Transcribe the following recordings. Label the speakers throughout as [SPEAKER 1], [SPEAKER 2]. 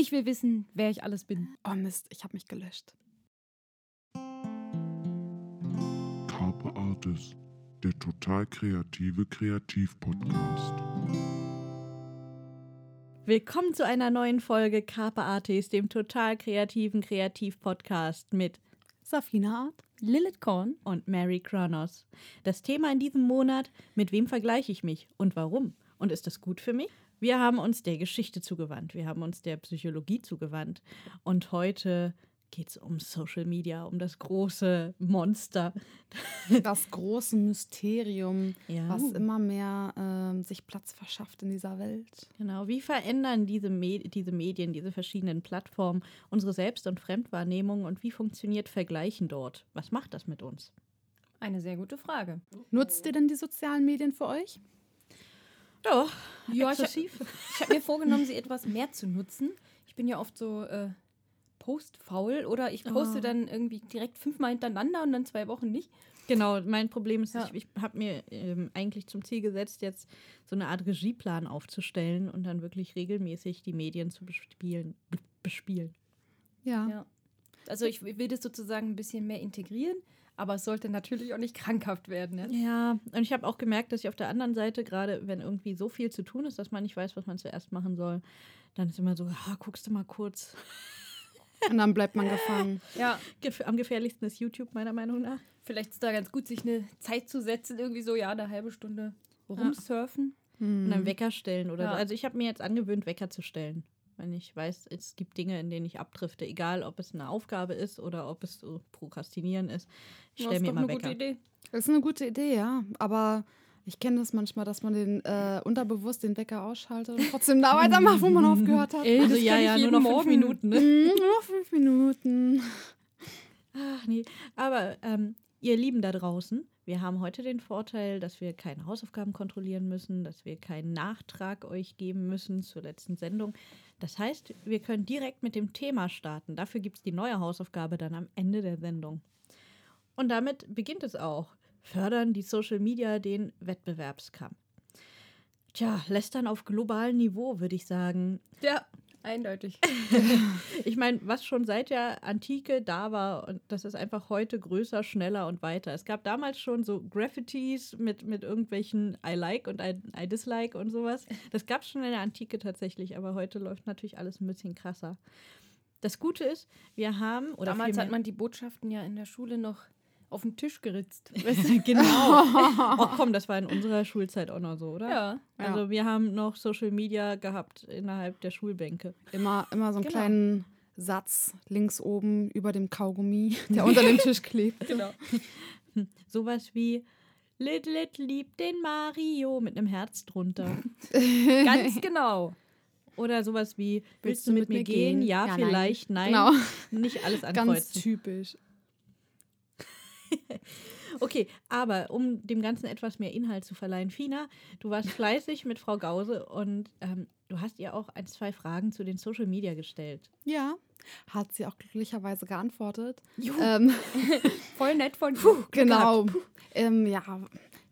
[SPEAKER 1] Ich will wissen, wer ich alles bin.
[SPEAKER 2] Oh Mist, ich habe mich gelöscht.
[SPEAKER 3] Carpe Artis, der total kreative Kreativ-Podcast.
[SPEAKER 4] Willkommen zu einer neuen Folge Carpe Artis, dem total kreativen Kreativ-Podcast mit
[SPEAKER 2] Safina Art.
[SPEAKER 1] Lilith Korn.
[SPEAKER 4] und Mary Kronos. Das Thema in diesem Monat, mit wem vergleiche ich mich und warum? Und ist das gut für mich? Wir haben uns der Geschichte zugewandt, wir haben uns der Psychologie zugewandt und heute geht es um Social Media, um das große Monster.
[SPEAKER 2] Das große Mysterium,
[SPEAKER 4] Ja.
[SPEAKER 2] was immer mehr ähm, sich Platz verschafft in dieser Welt.
[SPEAKER 4] Genau, wie verändern diese, Me diese Medien, diese verschiedenen Plattformen unsere Selbst- und Fremdwahrnehmung und wie funktioniert Vergleichen dort? Was macht das mit uns?
[SPEAKER 1] Eine sehr gute Frage.
[SPEAKER 2] Nutzt ihr denn die sozialen Medien für euch?
[SPEAKER 4] Ja,
[SPEAKER 1] Ja, ich hab-
[SPEAKER 4] exzessiv.
[SPEAKER 1] Ich habe mir vorgenommen, sie etwas mehr zu nutzen. Ich bin ja oft so äh, postfaul oder ich poste
[SPEAKER 4] Oh.
[SPEAKER 1] dann irgendwie direkt fünfmal hintereinander und dann zwei Wochen nicht.
[SPEAKER 4] Genau, mein Problem ist,
[SPEAKER 1] Ja.
[SPEAKER 4] ich, ich habe mir ähm, eigentlich zum Ziel gesetzt, jetzt so eine Art Regieplan aufzustellen und dann wirklich regelmäßig die Medien zu bespielen. be- bespielen.
[SPEAKER 2] Ja.
[SPEAKER 1] Ja. Also ich will das sozusagen ein bisschen mehr integrieren, aber es sollte natürlich auch nicht krankhaft werden. Ne?
[SPEAKER 4] Ja, und ich habe auch gemerkt, dass ich auf der anderen Seite, gerade wenn irgendwie so viel zu tun ist, dass man nicht weiß, was man zuerst machen soll, dann ist immer so, ah, guckst du mal kurz.
[SPEAKER 2] Und dann bleibt man gefangen.
[SPEAKER 1] Ja,
[SPEAKER 4] am gefährlichsten ist YouTube, meiner Meinung nach.
[SPEAKER 1] vielleicht ist da ganz gut, sich eine Zeit zu setzen, irgendwie so, ja, eine halbe Stunde rumsurfen.
[SPEAKER 4] Und
[SPEAKER 2] Hm.
[SPEAKER 4] dann Wecker stellen oder
[SPEAKER 1] Ja.
[SPEAKER 4] so. Also ich habe mir jetzt angewöhnt, Wecker zu stellen. Wenn ich weiß, es gibt Dinge, in denen ich abdrifte, egal ob es eine Aufgabe ist oder ob es so Prokrastinieren ist. Ich
[SPEAKER 1] Das
[SPEAKER 4] stelle
[SPEAKER 1] ist
[SPEAKER 4] mir immer
[SPEAKER 1] eine
[SPEAKER 4] Wecker.
[SPEAKER 1] gute Idee.
[SPEAKER 2] Das ist eine gute Idee, ja. Aber ich kenne das manchmal, dass man den äh, unterbewusst den Wecker ausschaltet und trotzdem da weitermacht, wo man aufgehört hat.
[SPEAKER 1] Ey,
[SPEAKER 4] Also
[SPEAKER 1] das
[SPEAKER 4] ja, ja, nur noch fünf
[SPEAKER 1] Morgen.
[SPEAKER 4] Minuten. Ne?
[SPEAKER 2] Hm, nur noch fünf Minuten.
[SPEAKER 4] Ach nee. Aber ähm, ihr Lieben da draußen, wir haben heute den Vorteil, dass wir keine Hausaufgaben kontrollieren müssen, dass wir keinen Nachtrag euch geben müssen zur letzten Sendung. Das heißt, wir können direkt mit dem Thema starten. Dafür gibt es die neue Hausaufgabe dann am Ende der Sendung. Und damit beginnt es auch. Fördern die Social Media den Wettbewerbskampf. Tja, lästern auf globalem Niveau, würde ich sagen.
[SPEAKER 1] Ja, eindeutig.
[SPEAKER 4] Ich meine, was schon seit der Antike da war, und das ist einfach heute größer, schneller und weiter. Es gab damals schon so Graffitis mit, mit irgendwelchen I like und I, I dislike und sowas. Das gab es schon in der Antike tatsächlich, aber heute läuft natürlich alles ein bisschen krasser. Das Gute ist, wir haben, oder
[SPEAKER 1] Damals hat man die Botschaften ja in der Schule noch auf den Tisch geritzt.
[SPEAKER 4] genau. Ach komm, das war in unserer Schulzeit auch noch so, oder?
[SPEAKER 1] Ja.
[SPEAKER 4] Also wir haben noch Social Media gehabt innerhalb der Schulbänke.
[SPEAKER 2] Immer, immer so einen
[SPEAKER 1] Genau.
[SPEAKER 2] kleinen Satz links oben über dem Kaugummi, der unter dem Tisch klebt.
[SPEAKER 1] Genau.
[SPEAKER 4] Sowas wie Lit Lit liebt den Mario mit einem Herz drunter.
[SPEAKER 1] Ganz genau.
[SPEAKER 4] Oder sowas wie Willst du mit, mir gehen? Ja,
[SPEAKER 2] Ja, nein.
[SPEAKER 4] vielleicht, nein.
[SPEAKER 2] Genau.
[SPEAKER 4] Nicht alles
[SPEAKER 2] Ganz
[SPEAKER 4] ankreuzen.
[SPEAKER 2] typisch.
[SPEAKER 4] Okay, aber um dem Ganzen etwas mehr Inhalt zu verleihen, Fina, du warst fleißig mit Frau Gause und ähm, du hast ihr auch ein, zwei Fragen zu den Social Media gestellt.
[SPEAKER 2] Ja, hat sie auch glücklicherweise geantwortet.
[SPEAKER 1] Juhu.
[SPEAKER 2] Ähm,
[SPEAKER 1] Voll nett von dir.
[SPEAKER 2] genau. Ähm, ja,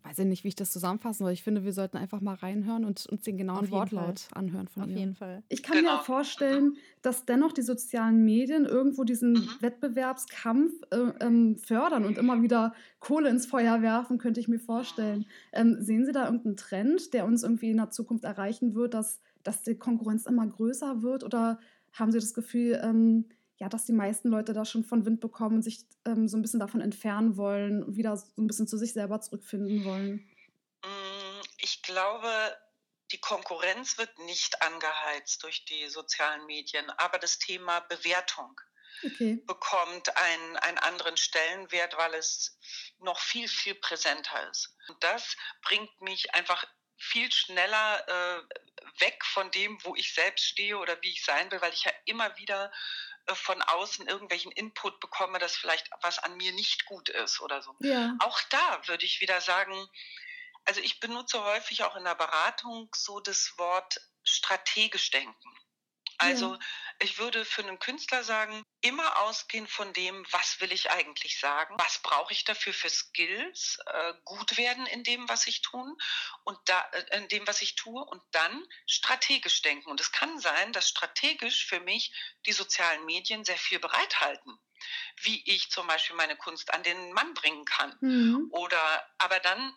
[SPEAKER 2] weiß ich nicht, wie ich das zusammenfassen soll. Ich finde, wir sollten einfach mal reinhören und uns den genauen Wortlaut anhören von
[SPEAKER 4] Auf
[SPEAKER 2] ihr.
[SPEAKER 4] jeden Fall.
[SPEAKER 2] Ich kann mir auch vorstellen, dass dennoch die sozialen Medien irgendwo diesen Wettbewerbskampf äh, ähm, fördern und immer wieder Kohle ins Feuer werfen, könnte ich mir vorstellen. Ähm, sehen Sie da irgendeinen Trend, der uns irgendwie in der Zukunft erreichen wird, dass, dass die Konkurrenz immer größer wird? Oder haben Sie das Gefühl, ähm, ja, dass die meisten Leute da schon von Wind bekommen und sich ähm, so ein bisschen davon entfernen wollen und wieder so ein bisschen zu sich selber zurückfinden wollen?
[SPEAKER 5] Mm, Ich glaube, die Konkurrenz wird nicht angeheizt durch die sozialen Medien, aber das Thema Bewertung
[SPEAKER 2] Okay.
[SPEAKER 5] bekommt einen, einen anderen Stellenwert, weil es noch viel, viel präsenter ist. Und das bringt mich einfach viel schneller äh, weg von dem, wo ich selbst stehe oder wie ich sein will, weil ich ja immer wieder von außen irgendwelchen Input bekomme, dass vielleicht was an mir nicht gut ist oder so.
[SPEAKER 2] Ja.
[SPEAKER 5] Auch da würde ich wieder sagen, also ich benutze häufig auch in der Beratung so das Wort strategisch denken. Also Ich würde für einen Künstler sagen, immer ausgehen von dem, was will ich eigentlich sagen, was brauche ich dafür für Skills, äh, gut werden in dem, was ich tun und da, äh, in dem, was ich tue und dann strategisch denken. Und es kann sein, dass strategisch für mich die sozialen Medien sehr viel bereithalten wie ich zum Beispiel meine Kunst an den Mann bringen kann.
[SPEAKER 2] Mhm.
[SPEAKER 5] Oder aber dann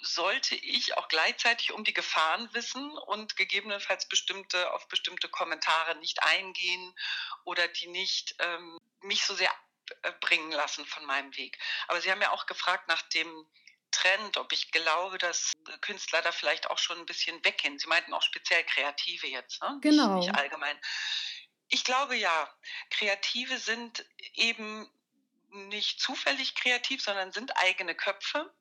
[SPEAKER 5] sollte ich auch gleichzeitig um die Gefahren wissen und gegebenenfalls bestimmte auf bestimmte Kommentare nicht eingehen oder die nicht ähm, mich so sehr abbringen lassen von meinem Weg. Aber Sie haben ja auch gefragt nach dem Trend, ob ich glaube, dass Künstler da vielleicht auch schon ein bisschen weggehen. Sie meinten auch speziell Kreative jetzt, ne?
[SPEAKER 2] Genau.
[SPEAKER 5] Nicht, nicht allgemein. Ich glaube ja, Kreative sind eben nicht zufällig kreativ, sondern sind eigene Köpfe.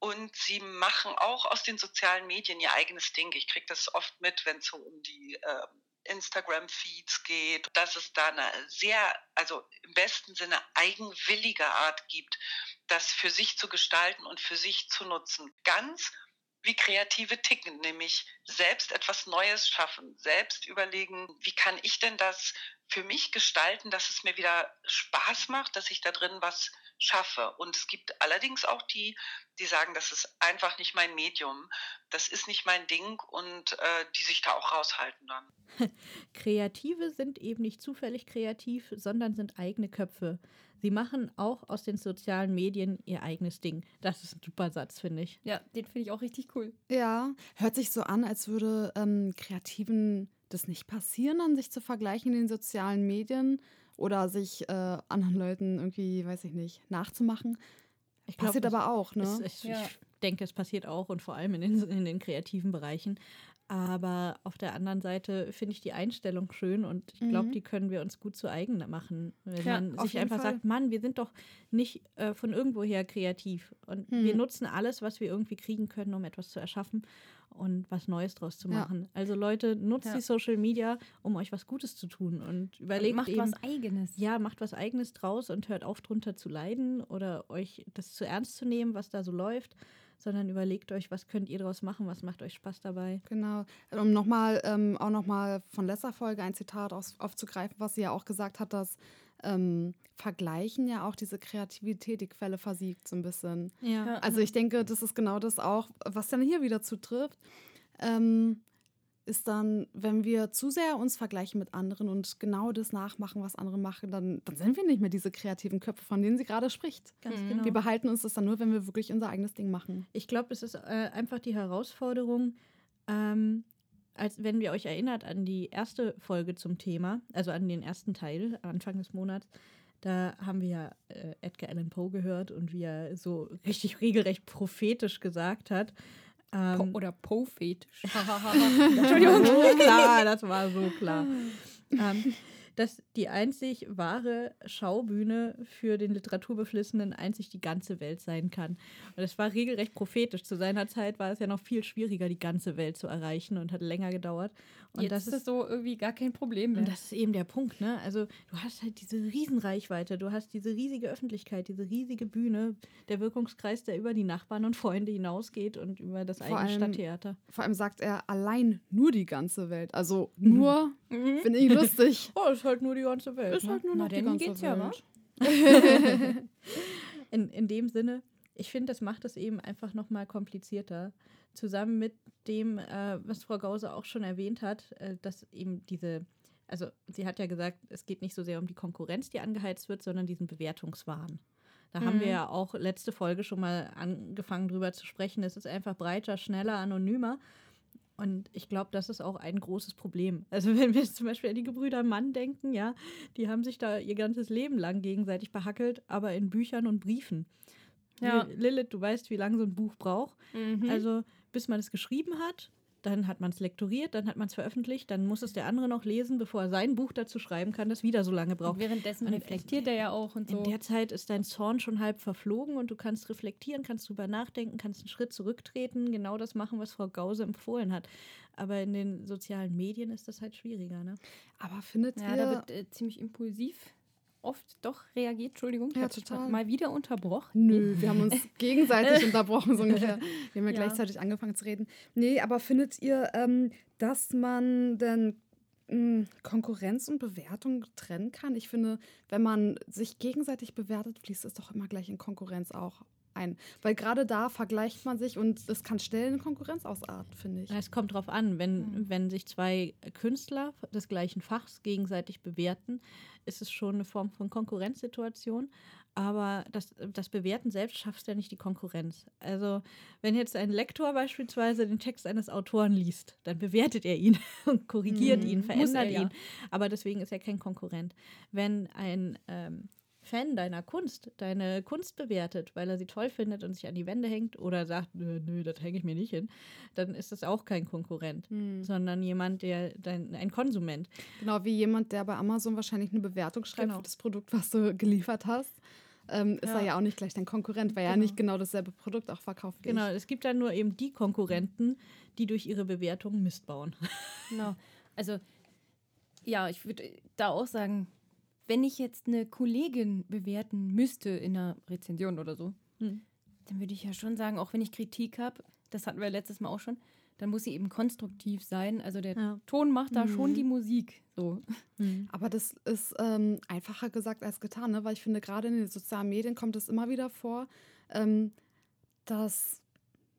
[SPEAKER 5] Und sie machen auch aus den sozialen Medien ihr eigenes Ding. Ich kriege das oft mit, wenn es so um die äh, Instagram-Feeds geht, dass es da eine sehr, also im besten Sinne eigenwillige Art gibt, das für sich zu gestalten und für sich zu nutzen. Ganz wie Kreative ticken, nämlich selbst etwas Neues schaffen, selbst überlegen, wie kann ich denn das für mich gestalten, dass es mir wieder Spaß macht, dass ich da drin was schaffe. Und es gibt allerdings auch die, die sagen, das ist einfach nicht mein Medium, das ist nicht mein Ding und äh, die sich da auch raushalten dann.
[SPEAKER 4] Kreative sind eben nicht zufällig kreativ, sondern sind eigene Köpfe. Sie machen auch aus den sozialen Medien ihr eigenes Ding. Das ist ein super Satz, finde ich.
[SPEAKER 1] Ja, den finde ich auch richtig cool.
[SPEAKER 2] Ja, hört sich so an, als würde ähm, Kreativen das nicht passieren, an sich zu vergleichen in den sozialen Medien oder sich äh, anderen Leuten irgendwie, weiß ich nicht, nachzumachen.
[SPEAKER 4] Ich glaub,
[SPEAKER 2] Passiert aber auch, ne?
[SPEAKER 4] Es, ich,
[SPEAKER 1] Ja.
[SPEAKER 4] ich denke, es passiert auch und vor allem in den, in den kreativen Bereichen. Aber auf der anderen Seite finde ich die Einstellung schön und ich glaube,
[SPEAKER 2] Mhm.
[SPEAKER 4] die können wir uns gut zu eigen machen. Wenn
[SPEAKER 1] Ja,
[SPEAKER 4] man sich einfach
[SPEAKER 2] Fall.
[SPEAKER 4] sagt, Mann, wir sind doch nicht äh, von irgendwoher kreativ. Und wir
[SPEAKER 2] Mhm.
[SPEAKER 4] nutzen alles, was wir irgendwie kriegen können, um etwas zu erschaffen und was Neues draus zu
[SPEAKER 2] Ja.
[SPEAKER 4] machen. Also Leute, nutzt
[SPEAKER 1] Ja.
[SPEAKER 4] die Social Media, um euch was Gutes zu tun und überlegt
[SPEAKER 1] Und macht
[SPEAKER 4] eben,
[SPEAKER 1] was Eigenes.
[SPEAKER 4] ja, macht was Eigenes draus und hört auf, drunter zu leiden oder euch das zu ernst zu nehmen, was da so läuft, sondern überlegt euch, was könnt ihr draus machen, was macht euch Spaß dabei.
[SPEAKER 2] Genau. Um nochmal, ähm, auch nochmal von letzter Folge ein Zitat aus, aufzugreifen, was sie ja auch gesagt hat, dass ähm, Vergleichen ja auch diese Kreativität, die Quelle versiegt so ein bisschen.
[SPEAKER 4] Ja.
[SPEAKER 2] Also ich denke, das ist genau das auch, was dann hier wieder zutrifft, ähm, ist dann, wenn wir zu sehr uns vergleichen mit anderen und genau das nachmachen, was andere machen, dann, dann sind wir nicht mehr diese kreativen Köpfe, von denen sie gerade spricht.
[SPEAKER 4] Ganz
[SPEAKER 1] Mhm.
[SPEAKER 4] genau.
[SPEAKER 2] Wir behalten uns das dann nur, wenn wir wirklich unser eigenes Ding machen.
[SPEAKER 4] Ich glaube, es ist äh, einfach die Herausforderung, ähm, als wenn wir euch erinnert an die erste Folge zum Thema, also an den ersten Teil, Anfang des Monats, da haben wir ja äh, Edgar Allan Poe gehört und wie er so richtig regelrecht prophetisch gesagt hat.
[SPEAKER 1] Po
[SPEAKER 4] Ähm,
[SPEAKER 1] oder Po-Fetisch.
[SPEAKER 4] Entschuldigung. klar, das war so klar. ähm, dass die einzig wahre Schaubühne für den Literaturbeflissenen einzig die ganze Welt sein kann. Und es war regelrecht prophetisch. Zu seiner Zeit war es ja noch viel schwieriger, die ganze Welt zu erreichen und hat länger gedauert. Und
[SPEAKER 1] Jetzt
[SPEAKER 4] das
[SPEAKER 1] ist das so irgendwie gar kein Problem mehr.
[SPEAKER 4] und das ist eben der Punkt, ne? Also du hast halt diese Riesenreichweite, du hast diese riesige Öffentlichkeit, diese riesige Bühne, der Wirkungskreis, der über die Nachbarn und Freunde hinausgeht und über das
[SPEAKER 2] Vor
[SPEAKER 4] eigene
[SPEAKER 2] allem-
[SPEAKER 4] Stadttheater.
[SPEAKER 2] Vor allem sagt er allein nur die ganze Welt. Also nur, finde ich lustig.
[SPEAKER 4] Oh, ist halt nur die ganze Welt.
[SPEAKER 2] Ist
[SPEAKER 4] ne?
[SPEAKER 2] halt nur
[SPEAKER 1] Na,
[SPEAKER 2] noch die
[SPEAKER 1] dann
[SPEAKER 2] ganze
[SPEAKER 1] geht's ja, wa?
[SPEAKER 2] Welt.
[SPEAKER 4] in, in dem Sinne, ich finde, das macht es eben einfach nochmal komplizierter. Zusammen mit dem, äh, was Frau Gause auch schon erwähnt hat, äh, dass eben diese, also sie hat ja gesagt, es geht nicht so sehr um die Konkurrenz, die angeheizt wird, sondern diesen Bewertungswahn. Da haben wir
[SPEAKER 1] Mhm.
[SPEAKER 4] ja auch letzte Folge schon mal angefangen drüber zu sprechen. Es ist einfach breiter, schneller, anonymer. Und ich glaube, das ist auch ein großes Problem. Also wenn wir jetzt zum Beispiel an die Gebrüder Mann denken, ja, die haben sich da ihr ganzes Leben lang gegenseitig behackelt, aber in Büchern und Briefen.
[SPEAKER 1] Ja.
[SPEAKER 4] Li- Lilith, du weißt, wie lange so ein Buch braucht.
[SPEAKER 1] Mhm.
[SPEAKER 4] Also bis man es geschrieben hat, dann hat man es lektoriert, dann hat man es veröffentlicht, dann muss es der andere noch lesen, bevor er sein Buch dazu schreiben kann, das wieder so lange
[SPEAKER 1] und
[SPEAKER 4] braucht.
[SPEAKER 1] währenddessen
[SPEAKER 4] Und
[SPEAKER 1] reflektiert er ja auch und so.
[SPEAKER 4] In der Zeit ist dein Zorn schon halb verflogen und du kannst reflektieren, kannst drüber nachdenken, kannst einen Schritt zurücktreten, genau das machen, was Frau Gause empfohlen hat. Aber in den sozialen Medien ist das halt schwieriger, ne?
[SPEAKER 2] Aber findet
[SPEAKER 1] ja,
[SPEAKER 2] ihr,
[SPEAKER 1] da wird äh, ziemlich impulsiv oft doch reagiert. Entschuldigung, ich
[SPEAKER 2] Ja, total.
[SPEAKER 1] mal wieder unterbrochen.
[SPEAKER 2] Nö, wir haben uns gegenseitig unterbrochen, so ungefähr. Wir haben ja,
[SPEAKER 1] Ja.
[SPEAKER 2] gleichzeitig angefangen zu reden. Nee, aber findet ihr, ähm, dass man denn mh, Konkurrenz und Bewertung trennen kann. Ich finde, wenn man sich gegenseitig bewertet, fließt es doch immer gleich in Konkurrenz auch ein. Weil gerade da vergleicht man sich und es kann schnell in Konkurrenz ausarten, finde ich.
[SPEAKER 4] Es kommt drauf an, wenn, wenn sich zwei Künstler des gleichen Fachs gegenseitig bewerten, ist es schon eine Form von Konkurrenzsituation. Aber das, das Bewerten selbst schafft ja nicht die Konkurrenz. Also, wenn jetzt ein Lektor beispielsweise den Text eines Autoren liest, dann bewertet er ihn und korrigiert
[SPEAKER 1] Mhm.
[SPEAKER 4] ihn, verändert
[SPEAKER 1] er ja.
[SPEAKER 4] ihn. Aber deswegen ist er kein Konkurrent. Wenn ein ähm, Fan deiner Kunst deine Kunst bewertet, weil er sie toll findet und sich an die Wände hängt oder sagt, nö, nö das hänge ich mir nicht hin, dann ist das auch kein Konkurrent, sondern jemand, der dein, ein Konsument.
[SPEAKER 2] Genau, wie jemand, der bei Amazon wahrscheinlich eine Bewertung schreibt
[SPEAKER 4] Genau.
[SPEAKER 2] für das Produkt, was du geliefert hast. Ähm, ist
[SPEAKER 1] Ja.
[SPEAKER 2] er ja auch nicht gleich dein Konkurrent, weil er
[SPEAKER 4] Genau.
[SPEAKER 2] nicht genau dasselbe Produkt auch verkauft wie
[SPEAKER 4] Genau,
[SPEAKER 2] ich.
[SPEAKER 4] es gibt dann nur eben die Konkurrenten, die durch ihre Bewertung Mist bauen.
[SPEAKER 1] Genau. Also, ja, ich würde da auch sagen, wenn ich jetzt eine Kollegin bewerten müsste in einer Rezension oder so,
[SPEAKER 4] Hm.
[SPEAKER 1] dann würde ich ja schon sagen, auch wenn ich Kritik habe, das hatten wir letztes Mal auch schon, dann muss sie eben konstruktiv sein. Also der
[SPEAKER 4] Ja.
[SPEAKER 1] Ton macht da schon
[SPEAKER 2] Mhm.
[SPEAKER 1] die Musik. So.
[SPEAKER 2] Aber das ist ähm, einfacher gesagt als getan, ne? weil ich finde, gerade in den sozialen Medien kommt es immer wieder vor, ähm, dass,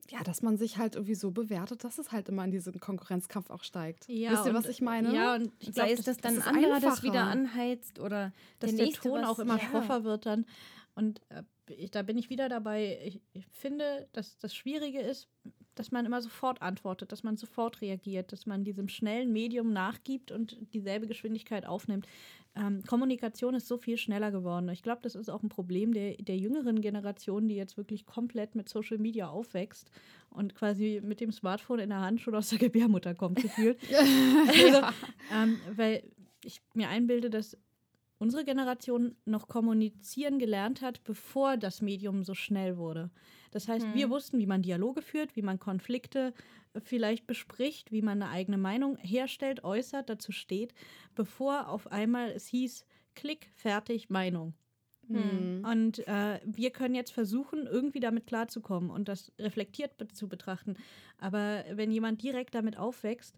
[SPEAKER 2] ja, dass man sich halt irgendwie so bewertet, dass es halt immer in diesen Konkurrenzkampf auch steigt. Wisst ihr, was ich meine?
[SPEAKER 4] Ja, und ich
[SPEAKER 1] Sei
[SPEAKER 4] glaube,
[SPEAKER 1] es, dass dann
[SPEAKER 2] das
[SPEAKER 1] ein
[SPEAKER 2] ist
[SPEAKER 1] anderer das
[SPEAKER 2] einfacher.
[SPEAKER 1] wieder anheizt oder
[SPEAKER 4] dass
[SPEAKER 1] der,
[SPEAKER 4] der, Ton
[SPEAKER 1] was-
[SPEAKER 4] auch immer
[SPEAKER 1] ja.
[SPEAKER 4] schroffer wird dann. Und äh, ich, da bin ich wieder dabei. Ich, ich finde, dass das Schwierige ist, dass man immer sofort antwortet, dass man sofort reagiert, dass man diesem schnellen Medium nachgibt und dieselbe Geschwindigkeit aufnimmt. Ähm, Kommunikation ist so viel schneller geworden. Ich glaube, das ist auch ein Problem der, der jüngeren Generation, die jetzt wirklich komplett mit Social Media aufwächst und quasi mit dem Smartphone in der Hand schon aus der Gebärmutter kommt, gefühlt. Also, ähm, weil ich mir einbilde, dass unsere Generation noch kommunizieren gelernt hat, bevor das Medium so schnell wurde. Das heißt,
[SPEAKER 1] Mhm.
[SPEAKER 4] wir wussten, wie man Dialoge führt, wie man Konflikte vielleicht bespricht, wie man eine eigene Meinung herstellt, äußert, dazu steht, bevor auf einmal es hieß, Klick, fertig, Meinung.
[SPEAKER 2] Hm.
[SPEAKER 4] Und äh, wir können jetzt versuchen, irgendwie damit klarzukommen und das reflektiert zu betrachten. Aber wenn jemand direkt damit aufwächst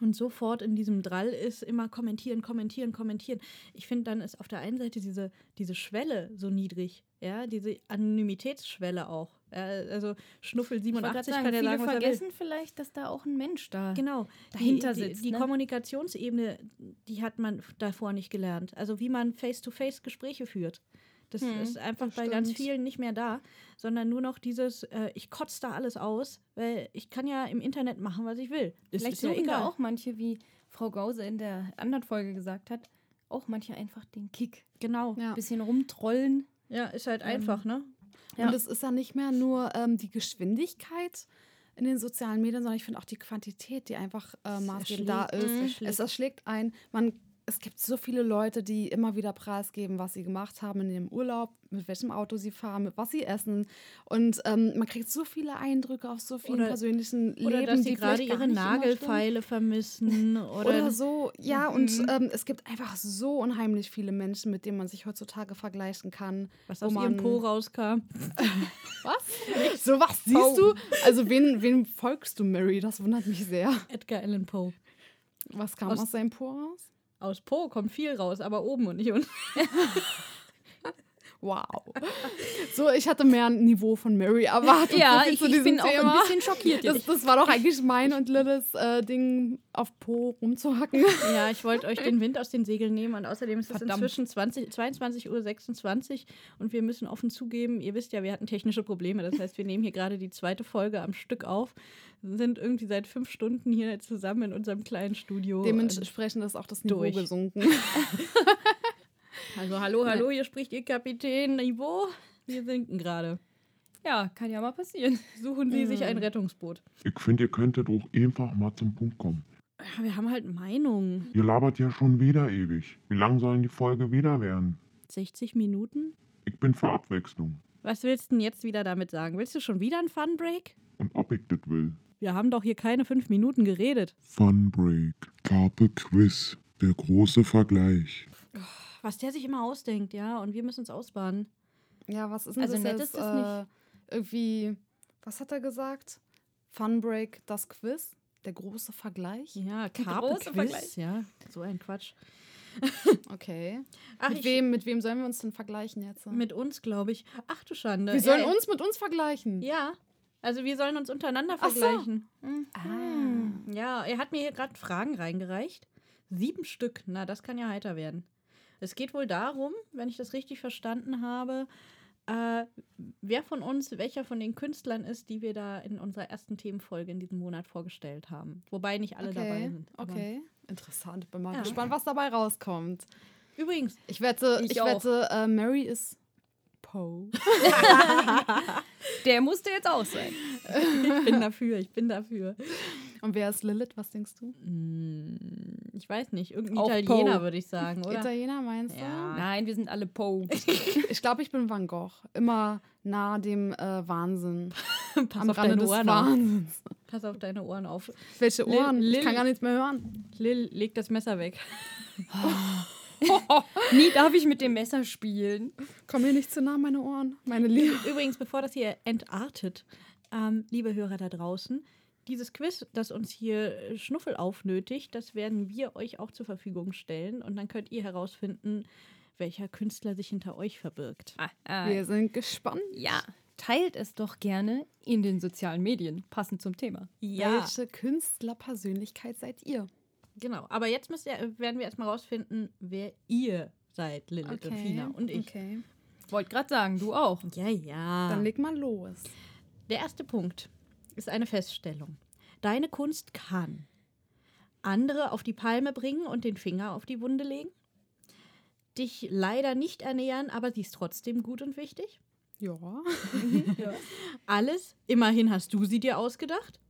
[SPEAKER 4] und sofort in diesem Drall ist, immer kommentieren, kommentieren, kommentieren, ich finde, dann ist auf der einen Seite diese, diese Schwelle so niedrig, ja, diese Anonymitätsschwelle auch. Ja, also Schnuffel
[SPEAKER 1] Ich wollte grad
[SPEAKER 4] 87
[SPEAKER 1] sagen,
[SPEAKER 4] kann ja
[SPEAKER 1] viele
[SPEAKER 4] sagen, was er will.
[SPEAKER 1] vergessen vielleicht, dass da auch ein Mensch da
[SPEAKER 4] Genau.
[SPEAKER 1] dahinter
[SPEAKER 4] die,
[SPEAKER 1] sitzt,
[SPEAKER 4] Die, die
[SPEAKER 1] ne?
[SPEAKER 4] Kommunikationsebene, die hat man davor nicht gelernt. Also wie man face-to-face Gespräche führt. Das
[SPEAKER 1] Hm,
[SPEAKER 4] ist einfach
[SPEAKER 2] das
[SPEAKER 4] bei ganz vielen nicht mehr da, sondern nur noch dieses, äh, ich kotze da alles aus, weil ich kann ja im Internet machen, was ich will. Das
[SPEAKER 1] Vielleicht
[SPEAKER 4] ist ja
[SPEAKER 1] suchen
[SPEAKER 4] egal.
[SPEAKER 1] da auch manche, wie Frau Gause in der anderen Folge gesagt hat, auch manche einfach den Kick.
[SPEAKER 4] Genau.
[SPEAKER 2] Ja.
[SPEAKER 1] Bisschen rumtrollen.
[SPEAKER 4] Ja, ist halt
[SPEAKER 1] Ähm,
[SPEAKER 4] einfach, ne?
[SPEAKER 1] Ja.
[SPEAKER 2] Und es ist ja nicht mehr nur ähm, die Geschwindigkeit in den sozialen Medien, sondern ich finde auch die Quantität, die einfach äh, maßgebend da ist.
[SPEAKER 4] Mhm.
[SPEAKER 2] Es, es erschlägt ein. Man, es gibt so viele Leute, die immer wieder preisgeben, was sie gemacht haben in ihrem Urlaub, mit welchem Auto sie fahren, mit was sie essen. Und ähm, man kriegt so viele Eindrücke auf so vielen
[SPEAKER 4] Oder-
[SPEAKER 2] persönlichen
[SPEAKER 4] Oder
[SPEAKER 2] Leben,
[SPEAKER 4] dass sie
[SPEAKER 2] die
[SPEAKER 4] gerade ihre. Nagelfeile vermissen. Oder,
[SPEAKER 2] Oder so, ja, und
[SPEAKER 1] Mhm.
[SPEAKER 2] ähm, es gibt einfach so unheimlich viele Menschen, mit denen man sich heutzutage vergleichen kann.
[SPEAKER 4] was
[SPEAKER 2] wo
[SPEAKER 4] aus ihrem Po rauskam.
[SPEAKER 2] Was? So was siehst du? Also wen, wen folgst du, Mary? Das wundert mich sehr.
[SPEAKER 4] Edgar Allan Poe.
[SPEAKER 2] Was kam
[SPEAKER 4] Aus-
[SPEAKER 2] aus, seinem Po raus?
[SPEAKER 4] Aus Po kommt viel raus, aber oben und nicht unten.
[SPEAKER 2] Wow. So, ich hatte mehr ein Niveau von Mary erwartet.
[SPEAKER 1] Ja, ich, ich bin auch
[SPEAKER 2] Thema.
[SPEAKER 1] ein bisschen schockiert
[SPEAKER 2] Das, das war doch eigentlich mein und Liliths äh, Ding, auf Po rumzuhacken.
[SPEAKER 4] Ja, ich wollte euch den Wind aus den Segeln nehmen und außerdem ist es
[SPEAKER 1] Verdammt.
[SPEAKER 4] inzwischen 20, 22.26 Uhr und wir müssen offen zugeben, ihr wisst ja, wir hatten technische Probleme. Das heißt, wir nehmen hier gerade die zweite Folge am Stück auf, sind irgendwie seit fünf Stunden hier zusammen in unserem kleinen Studio.
[SPEAKER 2] Dementsprechend ist auch das Niveau
[SPEAKER 4] Durch.
[SPEAKER 2] gesunken.
[SPEAKER 4] Also hallo, hallo, hier spricht ihr Kapitän Niveau. Wir sinken gerade.
[SPEAKER 1] Ja, kann ja mal passieren.
[SPEAKER 4] Suchen Sie sich ein Rettungsboot.
[SPEAKER 3] Ich finde, ihr könntet auch einfach mal zum Punkt kommen.
[SPEAKER 4] Ja, wir haben halt Meinungen.
[SPEAKER 3] Ihr labert ja schon wieder ewig. Wie lang sollen die Folge wieder werden?
[SPEAKER 4] 60 Minuten?
[SPEAKER 3] Ich bin für Abwechslung.
[SPEAKER 4] Was willst du denn jetzt wieder damit sagen? Willst du schon wieder einen Fun Break?
[SPEAKER 3] Und ob ich das will.
[SPEAKER 4] Wir haben doch hier keine fünf Minuten geredet.
[SPEAKER 3] Fun Break. Carpe Quiz. Der große Vergleich.
[SPEAKER 4] Was der sich immer ausdenkt, ja, und wir müssen uns ausbaden.
[SPEAKER 2] Ja, was ist denn
[SPEAKER 1] Also
[SPEAKER 2] das
[SPEAKER 1] nett
[SPEAKER 2] jetzt?
[SPEAKER 1] ist das
[SPEAKER 2] äh, irgendwie, was hat er gesagt? Funbreak, das Quiz? Der große Vergleich?
[SPEAKER 4] Ja,
[SPEAKER 1] große
[SPEAKER 4] Carpe
[SPEAKER 1] Vergleich.
[SPEAKER 4] Quiz, ja, so ein Quatsch.
[SPEAKER 2] Okay.
[SPEAKER 4] Ach,
[SPEAKER 2] mit, wem, mit wem sollen wir uns denn vergleichen jetzt?
[SPEAKER 4] mit uns, glaube ich. Ach du Schande.
[SPEAKER 2] wir sollen
[SPEAKER 4] ja,
[SPEAKER 2] uns mit uns vergleichen.
[SPEAKER 4] Ja, also wir sollen uns untereinander
[SPEAKER 2] Ach so.
[SPEAKER 4] vergleichen.
[SPEAKER 2] Ah.
[SPEAKER 4] Ja, er hat mir hier gerade Fragen reingereicht. Sieben Stück, na, das kann ja heiter werden. Es geht wohl darum, wenn ich das richtig verstanden habe, äh, wer von uns, welcher von den Künstlern ist, die wir da in unserer ersten Themenfolge in diesem Monat vorgestellt haben. Wobei nicht alle dabei
[SPEAKER 2] Okay,
[SPEAKER 4] sind. aber-
[SPEAKER 2] okay. Interessant. Bin mal
[SPEAKER 4] Ja.
[SPEAKER 2] gespannt, was dabei rauskommt.
[SPEAKER 4] Übrigens,
[SPEAKER 2] Ich wette,
[SPEAKER 1] Ich
[SPEAKER 2] ich, wette äh, Mary ist Poe.
[SPEAKER 1] Der musste jetzt auch sein.
[SPEAKER 4] ich bin dafür, ich bin dafür.
[SPEAKER 2] Und wer ist Lilith? Was denkst du?
[SPEAKER 4] Hm, Ich weiß nicht, irgendein
[SPEAKER 1] Auch
[SPEAKER 4] Italiener würde ich sagen, oder?
[SPEAKER 2] Italiener meinst du?
[SPEAKER 4] Ja.
[SPEAKER 1] Nein, wir sind alle Poe.
[SPEAKER 2] Ich glaube, ich bin Van Gogh. Immer nah dem äh, Wahnsinn.
[SPEAKER 4] Pass
[SPEAKER 2] Am
[SPEAKER 4] auf
[SPEAKER 2] Rande
[SPEAKER 4] deine
[SPEAKER 2] des
[SPEAKER 4] Ohren auf.
[SPEAKER 2] Wahnsinns.
[SPEAKER 4] Pass auf deine Ohren auf.
[SPEAKER 2] Welche
[SPEAKER 4] Lil-
[SPEAKER 2] Ohren?
[SPEAKER 4] Lil-
[SPEAKER 2] ich kann gar nichts mehr hören.
[SPEAKER 4] Lil, leg das Messer weg.
[SPEAKER 1] Nie darf ich mit dem Messer spielen.
[SPEAKER 2] Komm mir nicht zu nah, meine Ohren. Meine Liebe.
[SPEAKER 4] Übrigens, bevor das hier entartet, ähm, liebe Hörer da draußen, dieses Quiz, das uns hier Schnuffel aufnötigt, das werden wir euch auch zur Verfügung stellen und dann könnt ihr herausfinden, welcher Künstler sich hinter euch verbirgt.
[SPEAKER 1] Ah, ah,
[SPEAKER 2] Wir sind gespannt.
[SPEAKER 1] ja, teilt es doch gerne in den sozialen Medien, passend zum Thema.
[SPEAKER 2] Welche Künstlerpersönlichkeit seid ihr?
[SPEAKER 4] Genau. Aber jetzt müsst ihr, werden wir erstmal rausfinden, wer ihr seid, Lilith und Fina und ich.
[SPEAKER 2] Okay.
[SPEAKER 1] Wollte gerade sagen, du auch.
[SPEAKER 4] Ja, ja.
[SPEAKER 2] Dann leg mal los.
[SPEAKER 4] Der erste Punkt ist eine Feststellung. Deine Kunst kann andere auf die Palme bringen und den Finger auf die Wunde legen, dich leider nicht ernähren, aber sie ist trotzdem gut und wichtig.
[SPEAKER 2] Ja.
[SPEAKER 4] Alles, immerhin hast du sie dir ausgedacht.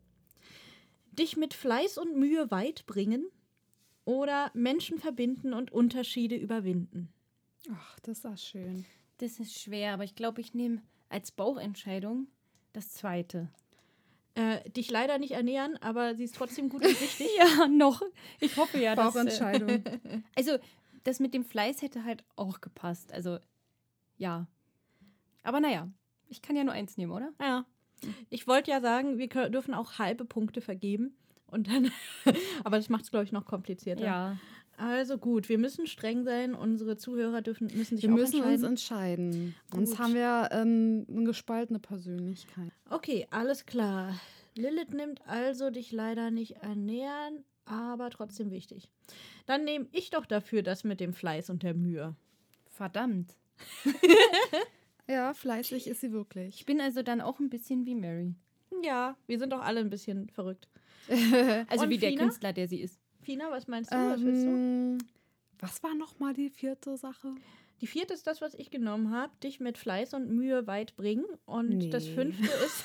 [SPEAKER 4] Dich mit Fleiß und Mühe weit bringen oder Menschen verbinden und Unterschiede überwinden.
[SPEAKER 2] Ach, das ist auch schön.
[SPEAKER 1] Das ist schwer, aber ich glaube, ich nehme als Bauchentscheidung das zweite.
[SPEAKER 4] Äh, dich leider nicht ernähren, aber sie ist trotzdem gut und wichtig.
[SPEAKER 1] Ja, noch. Ich hoffe ja, dass. Äh,
[SPEAKER 2] Bauchentscheidung.
[SPEAKER 1] also, das mit dem Fleiß hätte halt auch gepasst. Also, ja. Aber naja, ich kann ja nur eins nehmen, oder?
[SPEAKER 4] Ja. Ich wollte ja sagen, wir dürfen auch halbe Punkte vergeben. Und dann, aber das macht es, glaube ich, noch komplizierter.
[SPEAKER 1] Ja.
[SPEAKER 4] Also gut, wir müssen streng sein. Unsere Zuhörer dürfen, müssen sich
[SPEAKER 2] Wir
[SPEAKER 4] auch
[SPEAKER 2] müssen uns
[SPEAKER 4] entscheiden.
[SPEAKER 2] entscheiden. Sonst
[SPEAKER 4] Gut.
[SPEAKER 2] haben wir ähm, eine gespaltene Persönlichkeit.
[SPEAKER 4] okay, alles klar. Lilith nimmt also dich leider nicht ernähren, aber trotzdem wichtig. Dann nehme ich doch dafür das mit dem Fleiß und der Mühe.
[SPEAKER 1] Verdammt.
[SPEAKER 2] Ja, fleißig ist sie wirklich.
[SPEAKER 1] Ich bin also dann auch ein bisschen wie Mary.
[SPEAKER 4] Ja, wir sind doch alle ein bisschen verrückt.
[SPEAKER 1] Also
[SPEAKER 4] Und
[SPEAKER 1] wie der
[SPEAKER 4] Fina?
[SPEAKER 1] Künstler, der sie ist.
[SPEAKER 4] Fina, was meinst du? was du?
[SPEAKER 2] Ähm, was war nochmal die vierte Sache?
[SPEAKER 4] Die vierte ist das, was ich genommen habe, dich mit Fleiß und Mühe weit bringen. Und das
[SPEAKER 2] Nee.
[SPEAKER 4] fünfte ist,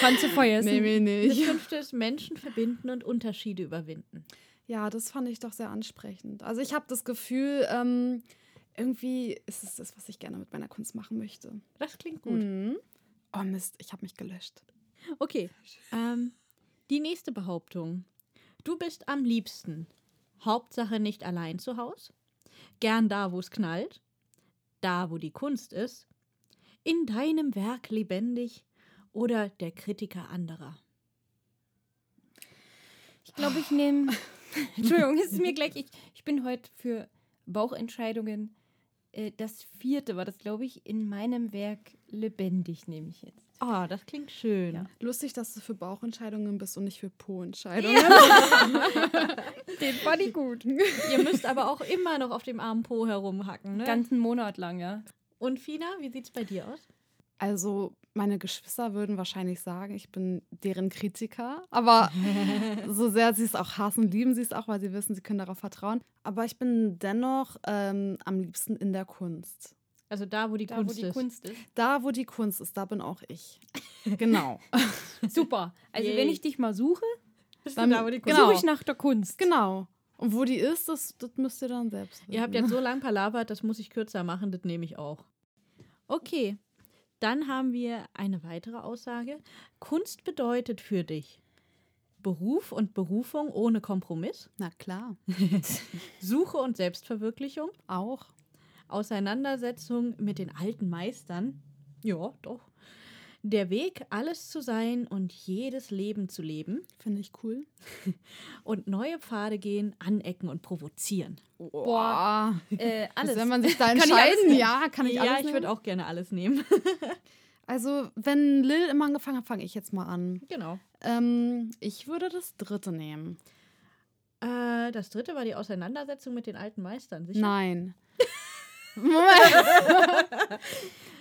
[SPEAKER 1] Kannst du Feuer
[SPEAKER 2] Nee, nee,
[SPEAKER 4] das
[SPEAKER 2] nicht.
[SPEAKER 4] fünfte ist Menschen verbinden und Unterschiede überwinden.
[SPEAKER 2] Ja, das fand ich doch sehr ansprechend. Also ich habe das Gefühl, ähm, irgendwie ist es das, was ich gerne mit meiner Kunst machen möchte.
[SPEAKER 4] Das klingt gut.
[SPEAKER 2] Mhm. Oh Mist, ich habe mich gelöscht.
[SPEAKER 4] Okay. Ähm, die nächste Behauptung. Du bist am liebsten. Hauptsache nicht allein zu Hause. Gern da, wo es knallt. Da, wo die Kunst ist. In deinem Werk lebendig. Oder der Kritiker anderer.
[SPEAKER 1] Ich glaube, ich nehme. Entschuldigung, es ist mir gleich. Ich, ich bin heute für Bauchentscheidungen. Äh, das vierte war das, glaube ich, in meinem Werk lebendig, nehme ich jetzt.
[SPEAKER 4] Oh, das klingt schön.
[SPEAKER 1] Ja.
[SPEAKER 2] Lustig, dass du für Bauchentscheidungen bist und nicht für Po-Entscheidungen.
[SPEAKER 1] Den fand ich gut.
[SPEAKER 4] Ihr müsst aber auch immer noch auf dem armen Po herumhacken, ne?
[SPEAKER 1] Ganzen Monat lang, ja.
[SPEAKER 4] Und Fina, wie sieht's bei dir aus?
[SPEAKER 2] Also, meine Geschwister würden wahrscheinlich sagen, ich bin deren Kritiker. Aber so sehr sie es auch hassen, lieben sie es auch, weil sie wissen, sie können darauf vertrauen. Aber ich bin dennoch ähm, am liebsten in der Kunst.
[SPEAKER 4] Also da, wo die
[SPEAKER 1] Da,
[SPEAKER 4] Kunst
[SPEAKER 1] wo die
[SPEAKER 4] ist.
[SPEAKER 1] Kunst ist.
[SPEAKER 2] Da, wo die Kunst ist, da bin auch ich. Genau.
[SPEAKER 1] Super. Also,
[SPEAKER 4] Yay.
[SPEAKER 1] wenn ich dich mal suche,
[SPEAKER 4] Bist
[SPEAKER 2] Dann-
[SPEAKER 4] da, wo die Kunst
[SPEAKER 2] Genau.
[SPEAKER 1] suche ich nach der Kunst.
[SPEAKER 2] genau. Und wo die ist, das, das müsst ihr dann selbst wissen.
[SPEAKER 4] Ihr habt jetzt so lang palavert, das muss ich kürzer machen, das nehme ich auch. Okay, dann haben wir eine weitere Aussage. Kunst bedeutet für dich Beruf und Berufung ohne Kompromiss,
[SPEAKER 2] Na klar.
[SPEAKER 4] Suche und Selbstverwirklichung,
[SPEAKER 2] Auch.
[SPEAKER 4] Auseinandersetzung mit den alten Meistern, ja, doch, Der Weg, alles zu sein und jedes Leben zu leben
[SPEAKER 2] Finde ich cool.
[SPEAKER 4] und neue Pfade gehen, anecken und provozieren.
[SPEAKER 2] Boah.
[SPEAKER 1] Äh, alles.
[SPEAKER 2] Wenn man sich da
[SPEAKER 1] Kann ich alles
[SPEAKER 2] entscheiden, ja, kann ich
[SPEAKER 4] ja,
[SPEAKER 2] alles
[SPEAKER 4] ich
[SPEAKER 2] nehmen?
[SPEAKER 4] würde auch gerne alles nehmen.
[SPEAKER 2] Also, wenn Lil immer angefangen hat, fange ich jetzt mal an.
[SPEAKER 4] genau.
[SPEAKER 2] Ähm, ich würde das dritte nehmen.
[SPEAKER 4] Äh, das dritte war die Auseinandersetzung mit den alten Meistern. Sicher?
[SPEAKER 2] Nein.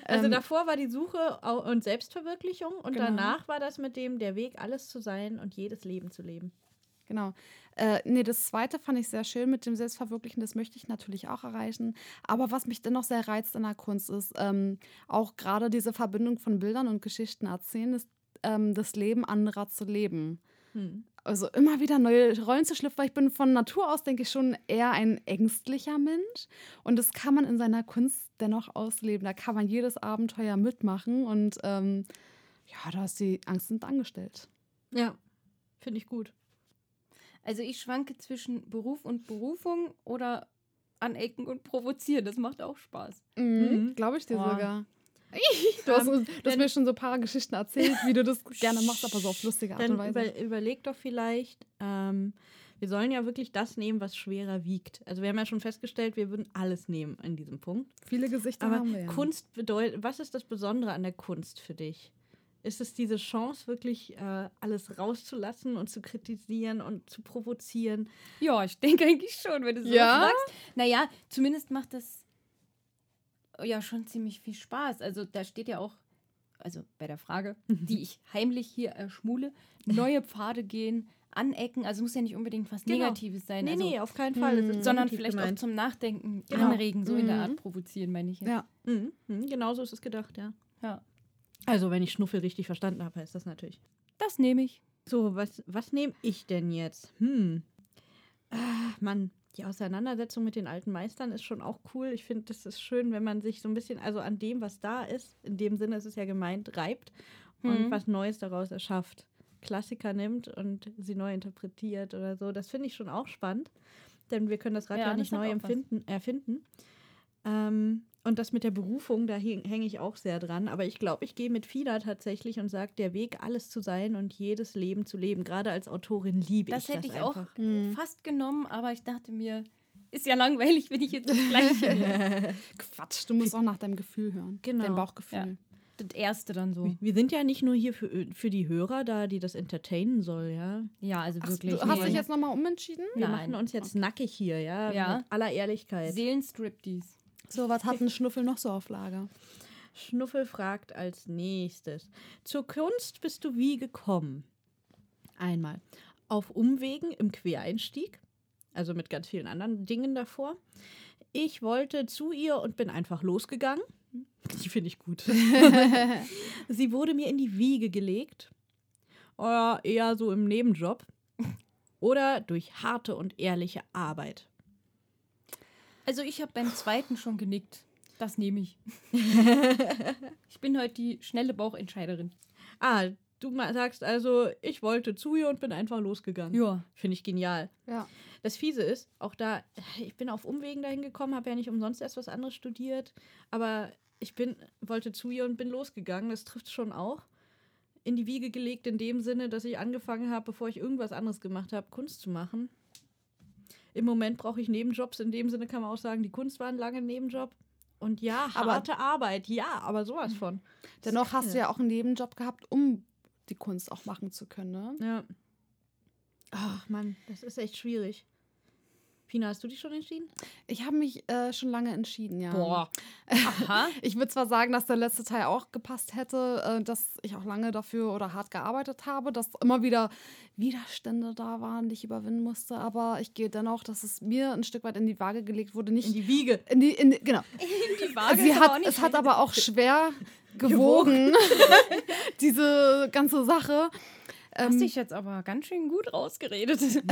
[SPEAKER 4] Also
[SPEAKER 2] Ähm,
[SPEAKER 4] davor war die Suche und Selbstverwirklichung und
[SPEAKER 2] Genau.
[SPEAKER 4] danach war das mit dem der Weg, alles zu sein und jedes Leben zu leben.
[SPEAKER 2] Genau. Äh, nee, das zweite fand ich sehr schön mit dem Selbstverwirklichen. Das möchte ich natürlich auch erreichen. Aber was mich dennoch sehr reizt in der Kunst ist, ähm, auch gerade diese Verbindung von Bildern und Geschichten erzählen, ist, ähm, das Leben anderer zu leben.
[SPEAKER 4] Hm.
[SPEAKER 2] Also immer wieder neue Rollen zu schlüpfen, weil ich bin von Natur aus, denke ich, schon eher ein ängstlicher Mensch. Und das kann man in seiner Kunst dennoch ausleben. Da kann man jedes Abenteuer mitmachen und ähm, ja, da ist die Angst nicht angestellt.
[SPEAKER 4] Ja, finde ich gut.
[SPEAKER 1] Also ich schwanke zwischen Beruf und Berufung oder anecken und provozieren. Das macht auch Spaß.
[SPEAKER 2] Mhm, Glaube ich dir
[SPEAKER 1] Boah.
[SPEAKER 2] sogar. Du hast,
[SPEAKER 4] Ähm,
[SPEAKER 2] du hast mir schon so ein paar Geschichten erzählt, wie du das gerne machst, aber so auf lustige Art
[SPEAKER 4] Dann
[SPEAKER 2] und Weise.
[SPEAKER 4] über, überleg doch vielleicht, ähm, wir sollen ja wirklich das nehmen, was schwerer wiegt. Also wir haben ja schon festgestellt, wir würden alles nehmen in diesem Punkt.
[SPEAKER 2] Viele Gesichter
[SPEAKER 4] Aber
[SPEAKER 2] haben wir ja.
[SPEAKER 4] Kunst bedeutet, was ist das Besondere an der Kunst für dich? Ist es diese Chance, wirklich äh, alles rauszulassen und zu kritisieren und zu provozieren?
[SPEAKER 1] Ja, ich denke eigentlich schon, wenn du so
[SPEAKER 2] Ja?
[SPEAKER 1] sagst. Naja, zumindest macht das ja schon ziemlich viel Spaß. Also da steht ja auch, also bei der Frage, die ich heimlich hier erschmule, neue Pfade gehen, anecken. Also muss ja nicht unbedingt was
[SPEAKER 4] Genau.
[SPEAKER 1] Negatives sein.
[SPEAKER 4] Nee,
[SPEAKER 1] also,
[SPEAKER 4] nee, auf keinen Fall. Ist
[SPEAKER 1] sondern vielleicht
[SPEAKER 4] gemeint.
[SPEAKER 1] auch zum Nachdenken
[SPEAKER 4] Genau.
[SPEAKER 1] anregen, so in der
[SPEAKER 2] Mhm.
[SPEAKER 1] Art provozieren, meine ich. jetzt.
[SPEAKER 2] Ja.
[SPEAKER 4] Mhm, mhm, genau so ist es gedacht, ja.
[SPEAKER 1] ja.
[SPEAKER 4] Also, wenn ich Schnuffel richtig verstanden habe, heißt das natürlich.
[SPEAKER 1] Das nehme ich.
[SPEAKER 4] So, was, was nehme ich denn jetzt? Hm. Ah, Mann, die Auseinandersetzung mit den alten Meistern ist schon auch cool. Ich finde, das ist schön, wenn man sich so ein bisschen, also an dem, was da ist, in dem Sinne ist es ja gemeint, reibt und
[SPEAKER 1] Mhm.
[SPEAKER 4] was Neues daraus erschafft. Klassiker nimmt und sie neu interpretiert oder so. Das finde ich schon auch spannend, denn wir können das Rad
[SPEAKER 1] Ja,
[SPEAKER 4] ja, nicht neu empfinden, erfinden. Ähm, und das mit der Berufung, da häng- hänge ich auch sehr dran. Aber ich glaube, ich gehe mit Fila tatsächlich und sage, der Weg, alles zu sein und jedes Leben zu leben. Gerade als Autorin liebe
[SPEAKER 1] Das
[SPEAKER 4] ich
[SPEAKER 1] hätte
[SPEAKER 4] das
[SPEAKER 1] ich auch
[SPEAKER 4] einfach.
[SPEAKER 2] Mhm.
[SPEAKER 1] fast genommen, aber ich dachte mir, ist ja langweilig, wenn ich jetzt das Gleiche.
[SPEAKER 2] Quatsch, du musst auch nach deinem Gefühl hören.
[SPEAKER 4] Genau.
[SPEAKER 2] Dein Bauchgefühl.
[SPEAKER 1] das erste dann so.
[SPEAKER 4] Wir sind ja nicht nur hier für, für die Hörer da, die das entertainen soll, ja.
[SPEAKER 1] Ja, also
[SPEAKER 2] Ach,
[SPEAKER 1] wirklich.
[SPEAKER 2] du hast
[SPEAKER 1] nee.
[SPEAKER 2] dich jetzt nochmal umentschieden?
[SPEAKER 4] Wir
[SPEAKER 1] Nein.
[SPEAKER 4] machen uns jetzt nackig hier, ja.
[SPEAKER 1] Ja.
[SPEAKER 4] Mit aller Ehrlichkeit.
[SPEAKER 1] Seelenstriptease.
[SPEAKER 2] So, was hat ein Schnuffel noch so auf Lager?
[SPEAKER 4] Schnuffel fragt als nächstes. Zur Kunst bist du wie gekommen? Einmal auf Umwegen im Quereinstieg, also mit ganz vielen anderen Dingen davor. Ich wollte zu ihr und bin einfach losgegangen. Die finde ich gut. Sie wurde mir in die Wiege gelegt. Oder eher so im Nebenjob. Oder durch harte und ehrliche Arbeit.
[SPEAKER 1] Also ich habe beim zweiten schon genickt. Das nehme ich. ich bin heute die schnelle Bauchentscheiderin.
[SPEAKER 4] Ah, du sagst also, ich wollte zu ihr und bin einfach losgegangen.
[SPEAKER 1] Ja.
[SPEAKER 4] Finde ich genial.
[SPEAKER 2] Ja.
[SPEAKER 4] Das Fiese ist, auch da, ich bin auf Umwegen dahin gekommen, habe ja nicht umsonst erst was anderes studiert, aber ich bin, wollte zu ihr und bin losgegangen. Das trifft schon auch. In die Wiege gelegt in dem Sinne, dass ich angefangen habe, bevor ich irgendwas anderes gemacht habe, Kunst zu machen. Im Moment brauche ich Nebenjobs. In dem Sinne kann man auch sagen, die Kunst war ein langer Nebenjob. Und ja,
[SPEAKER 2] Aber-
[SPEAKER 4] harte Arbeit, ja, aber sowas von.
[SPEAKER 2] Dennoch hast du ja auch einen Nebenjob gehabt, um die Kunst auch machen zu können, ne?
[SPEAKER 4] Ja. Ach Mann, das ist echt schwierig. Pina, hast du dich schon entschieden?
[SPEAKER 2] Ich habe mich äh, schon lange entschieden, ja.
[SPEAKER 1] Boah. Aha.
[SPEAKER 2] Ich würde zwar sagen, dass der letzte Teil auch gepasst hätte, äh, dass ich auch lange dafür oder hart gearbeitet habe, dass immer wieder Widerstände da waren, die ich überwinden musste, aber ich gehe dennoch, dass es mir ein Stück weit in die Waage gelegt wurde, nicht
[SPEAKER 4] In die Wiege.
[SPEAKER 2] in die, in die genau.
[SPEAKER 1] Die Waage
[SPEAKER 2] Sie
[SPEAKER 1] ist aber
[SPEAKER 2] hat, es hat aber auch schwer gewogen, diese ganze Sache.
[SPEAKER 1] Hast
[SPEAKER 2] Ähm,
[SPEAKER 1] dich jetzt aber ganz schön gut rausgeredet.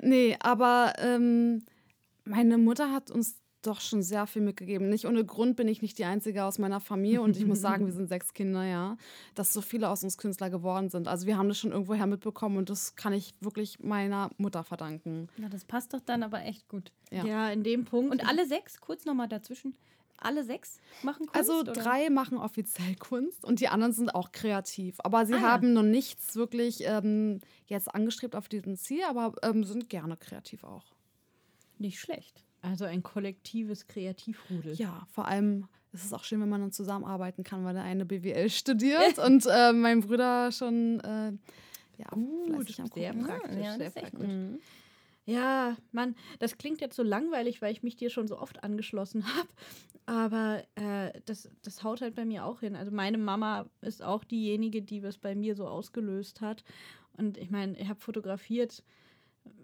[SPEAKER 2] Nee, aber ähm, meine Mutter hat uns doch schon sehr viel mitgegeben. Nicht ohne Grund bin ich nicht die Einzige aus meiner Familie und ich muss sagen, wir sind sechs Kinder, ja, dass so viele aus uns Künstler geworden sind. Also wir haben das schon irgendwoher mitbekommen und das kann ich wirklich meiner Mutter verdanken.
[SPEAKER 1] Na, das passt doch dann aber echt gut.
[SPEAKER 2] Ja.
[SPEAKER 4] Ja, in dem Punkt.
[SPEAKER 1] Und alle sechs, kurz nochmal dazwischen, alle sechs machen Kunst?
[SPEAKER 2] Also
[SPEAKER 1] oder?
[SPEAKER 2] drei machen offiziell Kunst und die anderen sind auch kreativ. Aber sie
[SPEAKER 1] Ah, ja.
[SPEAKER 2] haben noch nichts wirklich ähm, jetzt angestrebt auf diesem Ziel, aber ähm, sind gerne kreativ auch.
[SPEAKER 1] Nicht schlecht.
[SPEAKER 4] also ein kollektives Kreativrudel.
[SPEAKER 2] Ja, vor allem ist es auch schön, wenn man dann zusammenarbeiten kann, weil der eine BWL studiert und äh, mein Bruder schon äh, ja,
[SPEAKER 4] Gut,
[SPEAKER 2] fleißig am
[SPEAKER 4] sehr
[SPEAKER 2] Gucken.
[SPEAKER 4] praktisch,
[SPEAKER 1] ja,
[SPEAKER 4] sehr praktisch.
[SPEAKER 2] Mhm.
[SPEAKER 4] Ja, Mann, das klingt jetzt so langweilig, weil ich mich dir schon so oft angeschlossen habe. Aber äh, das, das haut halt bei mir auch hin. Also meine Mama ist auch diejenige, die es bei mir so ausgelöst hat. Und ich meine, ich habe fotografiert.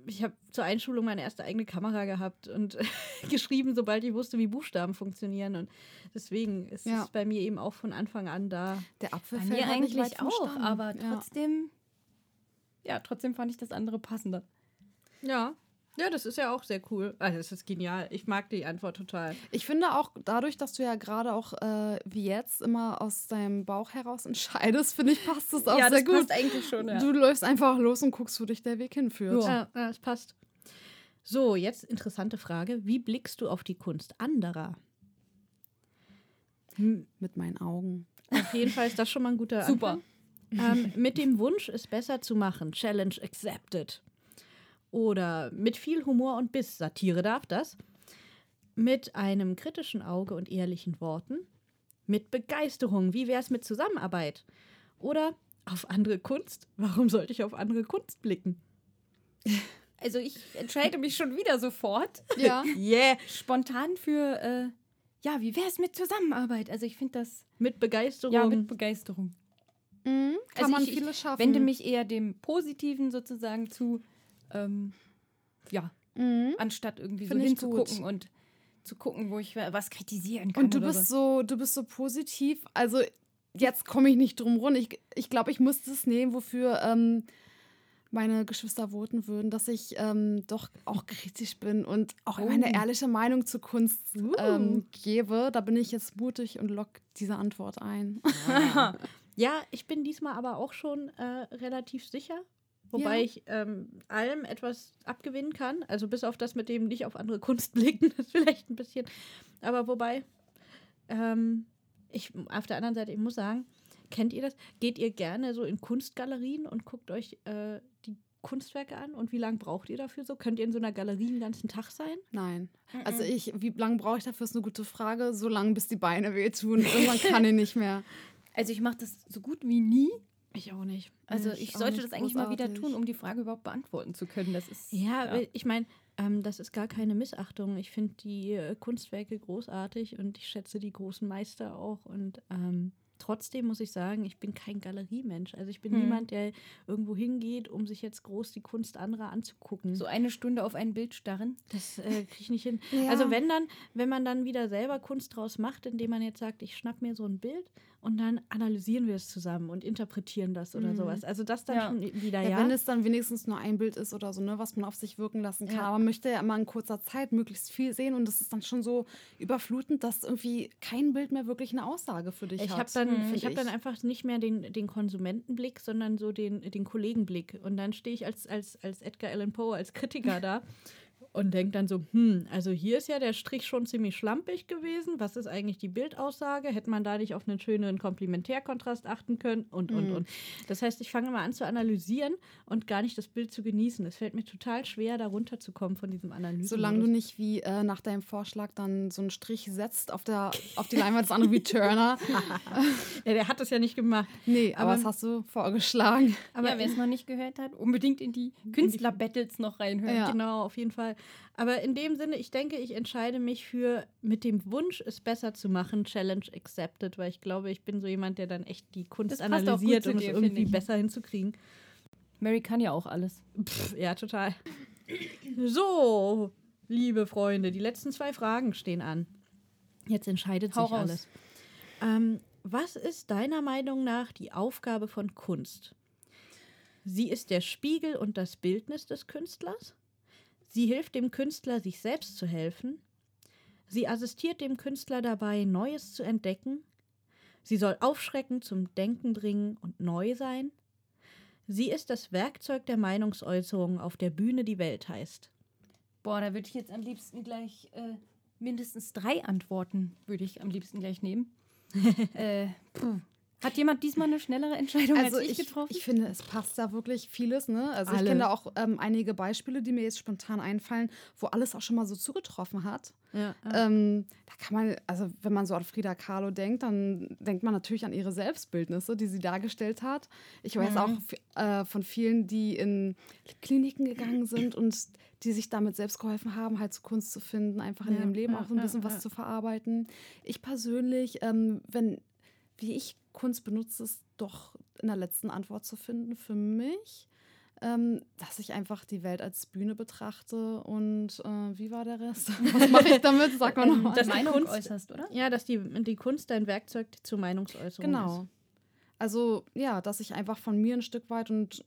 [SPEAKER 4] Ich habe zur Einschulung meine erste eigene Kamera gehabt und geschrieben, sobald ich wusste, wie Buchstaben funktionieren. Und deswegen ist
[SPEAKER 2] Ja.
[SPEAKER 4] es bei mir eben auch von Anfang an da.
[SPEAKER 2] Der Apfel
[SPEAKER 1] Bei mir eigentlich auch, aber
[SPEAKER 2] Ja.
[SPEAKER 1] trotzdem, ja. trotzdem fand ich das andere passender.
[SPEAKER 4] Ja. Ja, das ist ja auch sehr cool. Also, das ist genial. Ich mag die Antwort total.
[SPEAKER 2] Ich finde auch dadurch, dass du ja gerade auch äh, wie jetzt immer aus deinem Bauch heraus entscheidest, finde ich, passt es auch
[SPEAKER 1] ja,
[SPEAKER 2] sehr
[SPEAKER 1] das
[SPEAKER 2] gut.
[SPEAKER 1] passt eigentlich schon, ja.
[SPEAKER 2] Du läufst einfach los und guckst, wo dich der Weg hinführt.
[SPEAKER 4] Ja, ja, es passt. So, jetzt interessante Frage. Wie blickst du auf die Kunst anderer? Hm,
[SPEAKER 2] Mit meinen Augen.
[SPEAKER 4] auf jeden Fall ist das schon mal ein guter
[SPEAKER 1] Super.
[SPEAKER 4] Anfang. Ähm, mit dem Wunsch, es besser zu machen. Challenge accepted. Oder mit viel Humor und Biss. Satire darf das. Mit einem kritischen Auge und ehrlichen Worten. Mit Begeisterung. Wie wäre es mit Zusammenarbeit? Oder auf andere Kunst. Warum sollte ich auf andere Kunst blicken?
[SPEAKER 1] Also ich entscheide mich schon wieder sofort
[SPEAKER 2] Ja.
[SPEAKER 4] Yeah.
[SPEAKER 1] spontan für, äh, ja, wie wäre es mit Zusammenarbeit? Also ich finde das,
[SPEAKER 4] Mit Begeisterung.
[SPEAKER 1] ja, mit Begeisterung.
[SPEAKER 2] Mhm. Kann
[SPEAKER 1] Also
[SPEAKER 2] man
[SPEAKER 1] ich, ich
[SPEAKER 2] vieles schaffen.
[SPEAKER 1] wende mich eher dem Positiven sozusagen zu, ähm, ja,
[SPEAKER 2] Mhm.
[SPEAKER 1] anstatt irgendwie
[SPEAKER 2] Finde
[SPEAKER 1] so hinzugucken
[SPEAKER 2] gut.
[SPEAKER 1] und zu gucken, wo ich was kritisieren kann.
[SPEAKER 2] Und du
[SPEAKER 1] oder
[SPEAKER 2] bist so, du bist so positiv. Also jetzt komme ich nicht drum rum. Ich, ich glaube, ich muss das nehmen, wofür ähm, meine Geschwister voten würden, dass ich ähm, doch auch kritisch bin und auch
[SPEAKER 1] Oh.
[SPEAKER 2] meine ehrliche Meinung zur Kunst
[SPEAKER 4] Uh.
[SPEAKER 2] ähm, gebe. Da bin ich jetzt mutig und lock diese Antwort ein.
[SPEAKER 4] Ja, ich bin diesmal aber auch schon äh, relativ sicher. Wobei
[SPEAKER 2] Ja.
[SPEAKER 4] ich ähm, allem etwas abgewinnen kann. Also bis auf das mit dem nicht auf andere Kunst blicken, das vielleicht ein bisschen. Aber wobei, ähm, ich auf der anderen Seite, ich muss sagen, kennt ihr das? Geht ihr gerne so in Kunstgalerien und guckt euch äh, die Kunstwerke an? Und wie lange braucht ihr dafür so? Könnt ihr in so einer Galerie den ganzen Tag sein?
[SPEAKER 2] Nein. Also ich, wie lange brauche ich dafür, ist eine gute Frage. So lange, bis die Beine wehtun. Irgendwann kann ich nicht mehr.
[SPEAKER 1] Also ich mache das so gut wie nie.
[SPEAKER 4] Ich auch nicht.
[SPEAKER 1] Also ich
[SPEAKER 2] auch
[SPEAKER 1] sollte das eigentlich mal wieder
[SPEAKER 2] großartig.
[SPEAKER 1] tun, um die Frage überhaupt beantworten zu können. Das ist
[SPEAKER 4] Ja, weil ich meine, ähm, das ist gar keine Missachtung. Ich finde die äh, Kunstwerke großartig und ich schätze die großen Meister auch. Und ähm, trotzdem muss ich sagen, ich bin kein Galeriemensch. Also ich bin
[SPEAKER 1] Hm.
[SPEAKER 4] niemand, der irgendwo hingeht, um sich jetzt groß die Kunst anderer anzugucken.
[SPEAKER 1] so eine Stunde auf ein Bild starren.
[SPEAKER 4] Das äh, kriege ich nicht hin.
[SPEAKER 2] Ja.
[SPEAKER 4] Also wenn dann, wenn man dann wieder selber Kunst draus macht, indem man jetzt sagt, ich schnapp mir so ein Bild und dann analysieren wir es zusammen und interpretieren das oder
[SPEAKER 2] Mhm.
[SPEAKER 4] sowas. Also das dann
[SPEAKER 1] Ja.
[SPEAKER 4] schon wieder,
[SPEAKER 2] Ja,
[SPEAKER 4] ja.
[SPEAKER 2] Wenn es dann wenigstens nur ein Bild ist oder so, ne, was man auf sich wirken lassen kann.
[SPEAKER 1] Ja.
[SPEAKER 2] Aber man möchte ja immer in kurzer Zeit möglichst viel sehen und das ist dann schon so überflutend, dass irgendwie kein Bild mehr wirklich eine Aussage für dich
[SPEAKER 4] Ich
[SPEAKER 2] hat.
[SPEAKER 4] habe dann,
[SPEAKER 1] Mhm.
[SPEAKER 4] ich hab dann einfach nicht mehr den, den Konsumentenblick, sondern so den, den Kollegenblick. Und dann stehe ich als, als, als Edgar Allan Poe, als Kritiker da und denke dann so, hm, also hier ist ja der Strich schon ziemlich schlampig gewesen. Was ist eigentlich die Bildaussage? Hätte man da nicht auf einen schöneren Komplementärkontrast achten können? Und, und,
[SPEAKER 2] Mhm.
[SPEAKER 4] und. Das heißt, ich fange immer an zu analysieren und gar nicht das Bild zu genießen. Es fällt mir total schwer, da runterzukommen von diesem Analysen.
[SPEAKER 2] Solange du nicht wie äh, nach deinem Vorschlag dann so einen Strich setzt auf, der, auf die Leinwand des anderen wie Turner.
[SPEAKER 4] Ja, der hat das ja nicht gemacht.
[SPEAKER 2] Nee, aber,
[SPEAKER 4] Aber-
[SPEAKER 2] das hast du vorgeschlagen.
[SPEAKER 4] Aber
[SPEAKER 1] ja, wer es noch nicht gehört hat, unbedingt in die Künstler-Battles noch reinhören.
[SPEAKER 2] Ja.
[SPEAKER 4] Genau, auf jeden Fall. Aber in dem Sinne, ich denke, ich entscheide mich für mit dem Wunsch, es besser zu machen, Challenge accepted, weil ich glaube, ich bin so jemand, der dann echt die Kunst analysiert, um
[SPEAKER 1] dir,
[SPEAKER 4] es
[SPEAKER 1] finde
[SPEAKER 4] irgendwie besser hinzukriegen.
[SPEAKER 1] Mary kann ja auch alles.
[SPEAKER 4] Pff, ja, total. So, liebe Freunde, die letzten zwei Fragen stehen an. Jetzt entscheidet
[SPEAKER 1] Hau
[SPEAKER 4] sich
[SPEAKER 1] raus.
[SPEAKER 4] alles. Ähm, was ist deiner Meinung nach die Aufgabe von Kunst? Sie ist der Spiegel und das Bildnis des Künstlers. Sie hilft dem Künstler, sich selbst zu helfen. Sie assistiert dem Künstler dabei, Neues zu entdecken. Sie soll aufschrecken, zum Denken bringen und neu sein. Sie ist das Werkzeug der Meinungsäußerung auf der Bühne, die Welt heißt.
[SPEAKER 1] Boah, da würde ich jetzt am liebsten gleich äh, mindestens drei Antworten, würde ich am liebsten gleich nehmen. äh, puh. Hat jemand diesmal eine schnellere Entscheidung
[SPEAKER 2] Also
[SPEAKER 1] als ich,
[SPEAKER 2] ich,
[SPEAKER 1] getroffen?
[SPEAKER 2] ich finde, es passt da wirklich vieles. Ne? Also ich
[SPEAKER 4] Alle.
[SPEAKER 2] kenne da auch ähm, einige Beispiele, die mir jetzt spontan einfallen, wo alles auch schon mal so zugetroffen hat.
[SPEAKER 4] Ja,
[SPEAKER 2] Ähm, da kann man, also wenn man so an Frida Kahlo denkt, dann denkt man natürlich an ihre Selbstbildnisse, die sie dargestellt hat. Ich weiß auch f- äh, von vielen, die in Kliniken gegangen sind und die sich damit selbst geholfen haben, halt so Kunst zu finden, einfach in
[SPEAKER 4] Ja,
[SPEAKER 2] ihrem Leben
[SPEAKER 4] ja,
[SPEAKER 2] auch so ein
[SPEAKER 4] ja,
[SPEAKER 2] bisschen was
[SPEAKER 4] ja.
[SPEAKER 2] zu verarbeiten. Ich persönlich, ähm, wenn, wie ich Kunst benutze, ist doch in der letzten Antwort zu finden für mich. Ähm, dass ich einfach die Welt als Bühne betrachte und äh, wie war der Rest? Was mache ich damit? Sag mal
[SPEAKER 1] ähm,
[SPEAKER 2] nochmal.
[SPEAKER 1] das
[SPEAKER 4] die
[SPEAKER 1] Meinung
[SPEAKER 4] Kunst-
[SPEAKER 1] äußerst, oder?
[SPEAKER 4] ja, dass die, die Kunst dein Werkzeug zur Meinungsäußerung
[SPEAKER 2] Genau.
[SPEAKER 4] ist.
[SPEAKER 2] Also ja, dass ich einfach von mir ein Stück weit und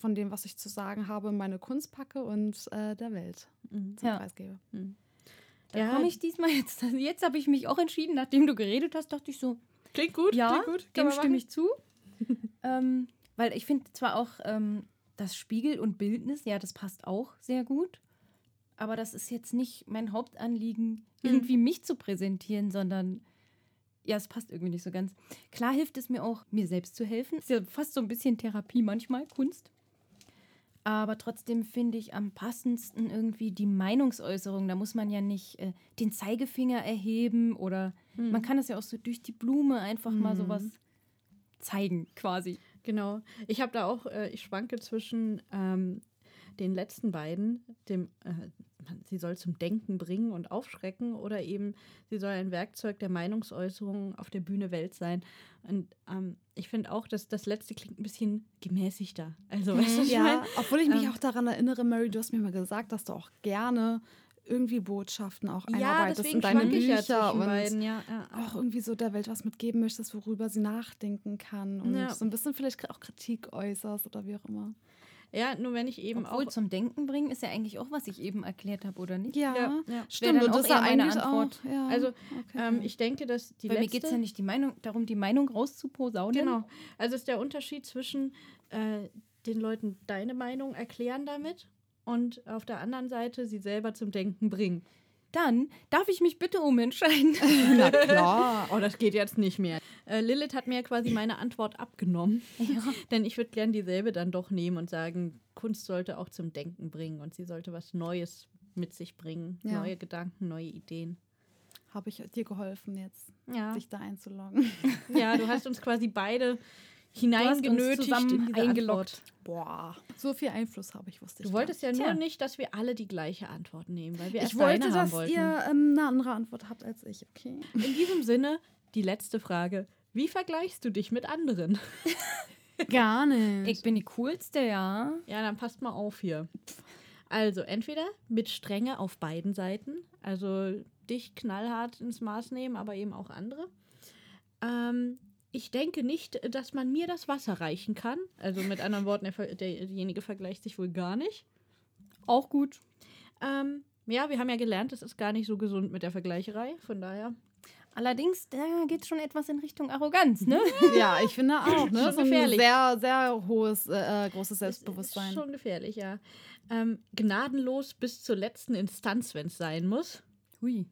[SPEAKER 2] von dem, was ich zu sagen habe, meine Kunst packe und äh, der Welt
[SPEAKER 4] Mhm.
[SPEAKER 2] zum
[SPEAKER 1] Ja.
[SPEAKER 2] Preis gebe.
[SPEAKER 1] Da
[SPEAKER 4] Ja.
[SPEAKER 1] komme ich diesmal jetzt. Jetzt habe ich mich auch entschieden, nachdem du geredet hast, dachte ich so,
[SPEAKER 4] Klingt gut,
[SPEAKER 1] ja,
[SPEAKER 4] klingt gut. kann
[SPEAKER 1] dem stimme ich zu. ähm, weil ich finde zwar auch ähm, das Spiegel und Bildnis, ja, das passt auch sehr gut. Aber das ist jetzt nicht mein Hauptanliegen,
[SPEAKER 4] Hm.
[SPEAKER 1] irgendwie mich zu präsentieren, sondern ja, es passt irgendwie nicht so ganz. Klar hilft es mir auch, mir selbst zu helfen. Ist ja fast so ein bisschen Therapie manchmal, Kunst. Aber trotzdem finde ich am passendsten irgendwie die Meinungsäußerung. Da muss man ja nicht äh, den Zeigefinger erheben oder Man kann es ja auch so durch die Blume einfach mal
[SPEAKER 4] Mhm.
[SPEAKER 1] sowas zeigen, quasi.
[SPEAKER 4] Genau. Ich habe da auch, äh, ich schwanke zwischen ähm, den letzten beiden, dem, äh, sie soll zum Denken bringen und aufschrecken oder eben sie soll ein Werkzeug der Meinungsäußerung auf der Bühne Welt sein. Und ähm, ich finde auch, dass das letzte klingt ein bisschen gemäßigter. Also, weißt du, ich
[SPEAKER 2] Ja,
[SPEAKER 4] meine?
[SPEAKER 2] obwohl ich mich
[SPEAKER 4] Ähm,
[SPEAKER 2] auch daran erinnere, Mary, du hast mir mal gesagt, dass du auch gerne irgendwie Botschaften auch
[SPEAKER 4] Ja,
[SPEAKER 2] einarbeitest
[SPEAKER 4] deswegen
[SPEAKER 2] in deine
[SPEAKER 4] ja
[SPEAKER 2] Bücher
[SPEAKER 4] zwischen
[SPEAKER 2] und
[SPEAKER 4] beiden, ja, ja.
[SPEAKER 2] auch irgendwie so der Welt was mitgeben möchtest, worüber sie nachdenken kann und
[SPEAKER 4] Ja.
[SPEAKER 2] so ein bisschen vielleicht auch Kritik äußerst oder wie auch immer.
[SPEAKER 4] Ja, nur wenn ich eben
[SPEAKER 1] Obwohl
[SPEAKER 4] auch.
[SPEAKER 1] zum Denken bringen ist ja eigentlich auch, was ich eben erklärt habe, oder nicht?
[SPEAKER 2] Ja,
[SPEAKER 4] Ja, ja.
[SPEAKER 2] stimmt. Und das ist ja eigentlich
[SPEAKER 1] Antwort.
[SPEAKER 2] auch. Ja,
[SPEAKER 4] Also,
[SPEAKER 2] okay.
[SPEAKER 4] Ähm, ich denke, dass die
[SPEAKER 1] Weil mir
[SPEAKER 4] letzte.
[SPEAKER 1] geht es ja nicht die Meinung, darum, die Meinung rauszuposaunen.
[SPEAKER 4] Genau. Also ist der Unterschied zwischen äh, den Leuten deine Meinung erklären damit und auf der anderen Seite sie selber zum Denken bringen.
[SPEAKER 1] Dann darf ich mich bitte umentscheiden.
[SPEAKER 2] Na klar.
[SPEAKER 4] Oh, das geht jetzt nicht mehr. Äh, Lilith hat mir quasi meine Antwort abgenommen. Denn ich würde gern dieselbe dann doch nehmen und sagen, Kunst sollte auch zum Denken bringen und sie sollte was Neues mit sich bringen.
[SPEAKER 2] Ja.
[SPEAKER 4] Neue Gedanken, neue Ideen.
[SPEAKER 2] Habe ich dir geholfen, jetzt
[SPEAKER 4] Ja.
[SPEAKER 2] dich da einzuloggen?
[SPEAKER 4] ja, du hast uns quasi beide hineingenötigt
[SPEAKER 1] eingeloggt.
[SPEAKER 4] Antwort.
[SPEAKER 2] Boah. So viel Einfluss habe ich, wusste ich
[SPEAKER 4] Du wolltest ja nur
[SPEAKER 1] Tja.
[SPEAKER 4] nicht, dass wir alle die gleiche Antwort nehmen, weil wir
[SPEAKER 2] nicht.
[SPEAKER 4] erst
[SPEAKER 2] Ich wollte,
[SPEAKER 4] deine haben
[SPEAKER 2] dass
[SPEAKER 4] wollten.
[SPEAKER 2] ihr ähm, eine andere Antwort habt als ich, okay?
[SPEAKER 4] In diesem Sinne, die letzte Frage. Wie vergleichst du dich mit anderen?
[SPEAKER 2] Gar nicht.
[SPEAKER 1] Ich bin die coolste, ja.
[SPEAKER 4] Ja, dann passt mal auf hier. Also, entweder mit Strenge auf beiden Seiten, also dich knallhart ins Maß nehmen, aber eben auch andere. Ähm, ich denke nicht, dass man mir das Wasser reichen kann. Also mit anderen Worten, der, derjenige vergleicht sich wohl gar nicht.
[SPEAKER 1] Auch gut.
[SPEAKER 4] Ähm, ja, wir haben ja gelernt, das ist gar nicht so gesund mit der Vergleicherei. Von daher.
[SPEAKER 1] Allerdings, da geht es schon etwas in Richtung Arroganz, ne?
[SPEAKER 2] Ja, ich finde auch, ne?
[SPEAKER 4] Schon
[SPEAKER 2] So ein
[SPEAKER 4] gefährlich.
[SPEAKER 2] sehr, sehr hohes, äh, äh, großes
[SPEAKER 4] Ist
[SPEAKER 2] Selbstbewusstsein.
[SPEAKER 4] schon gefährlich, ja. Ähm, gnadenlos bis zur letzten Instanz, wenn es sein muss.
[SPEAKER 1] Hui.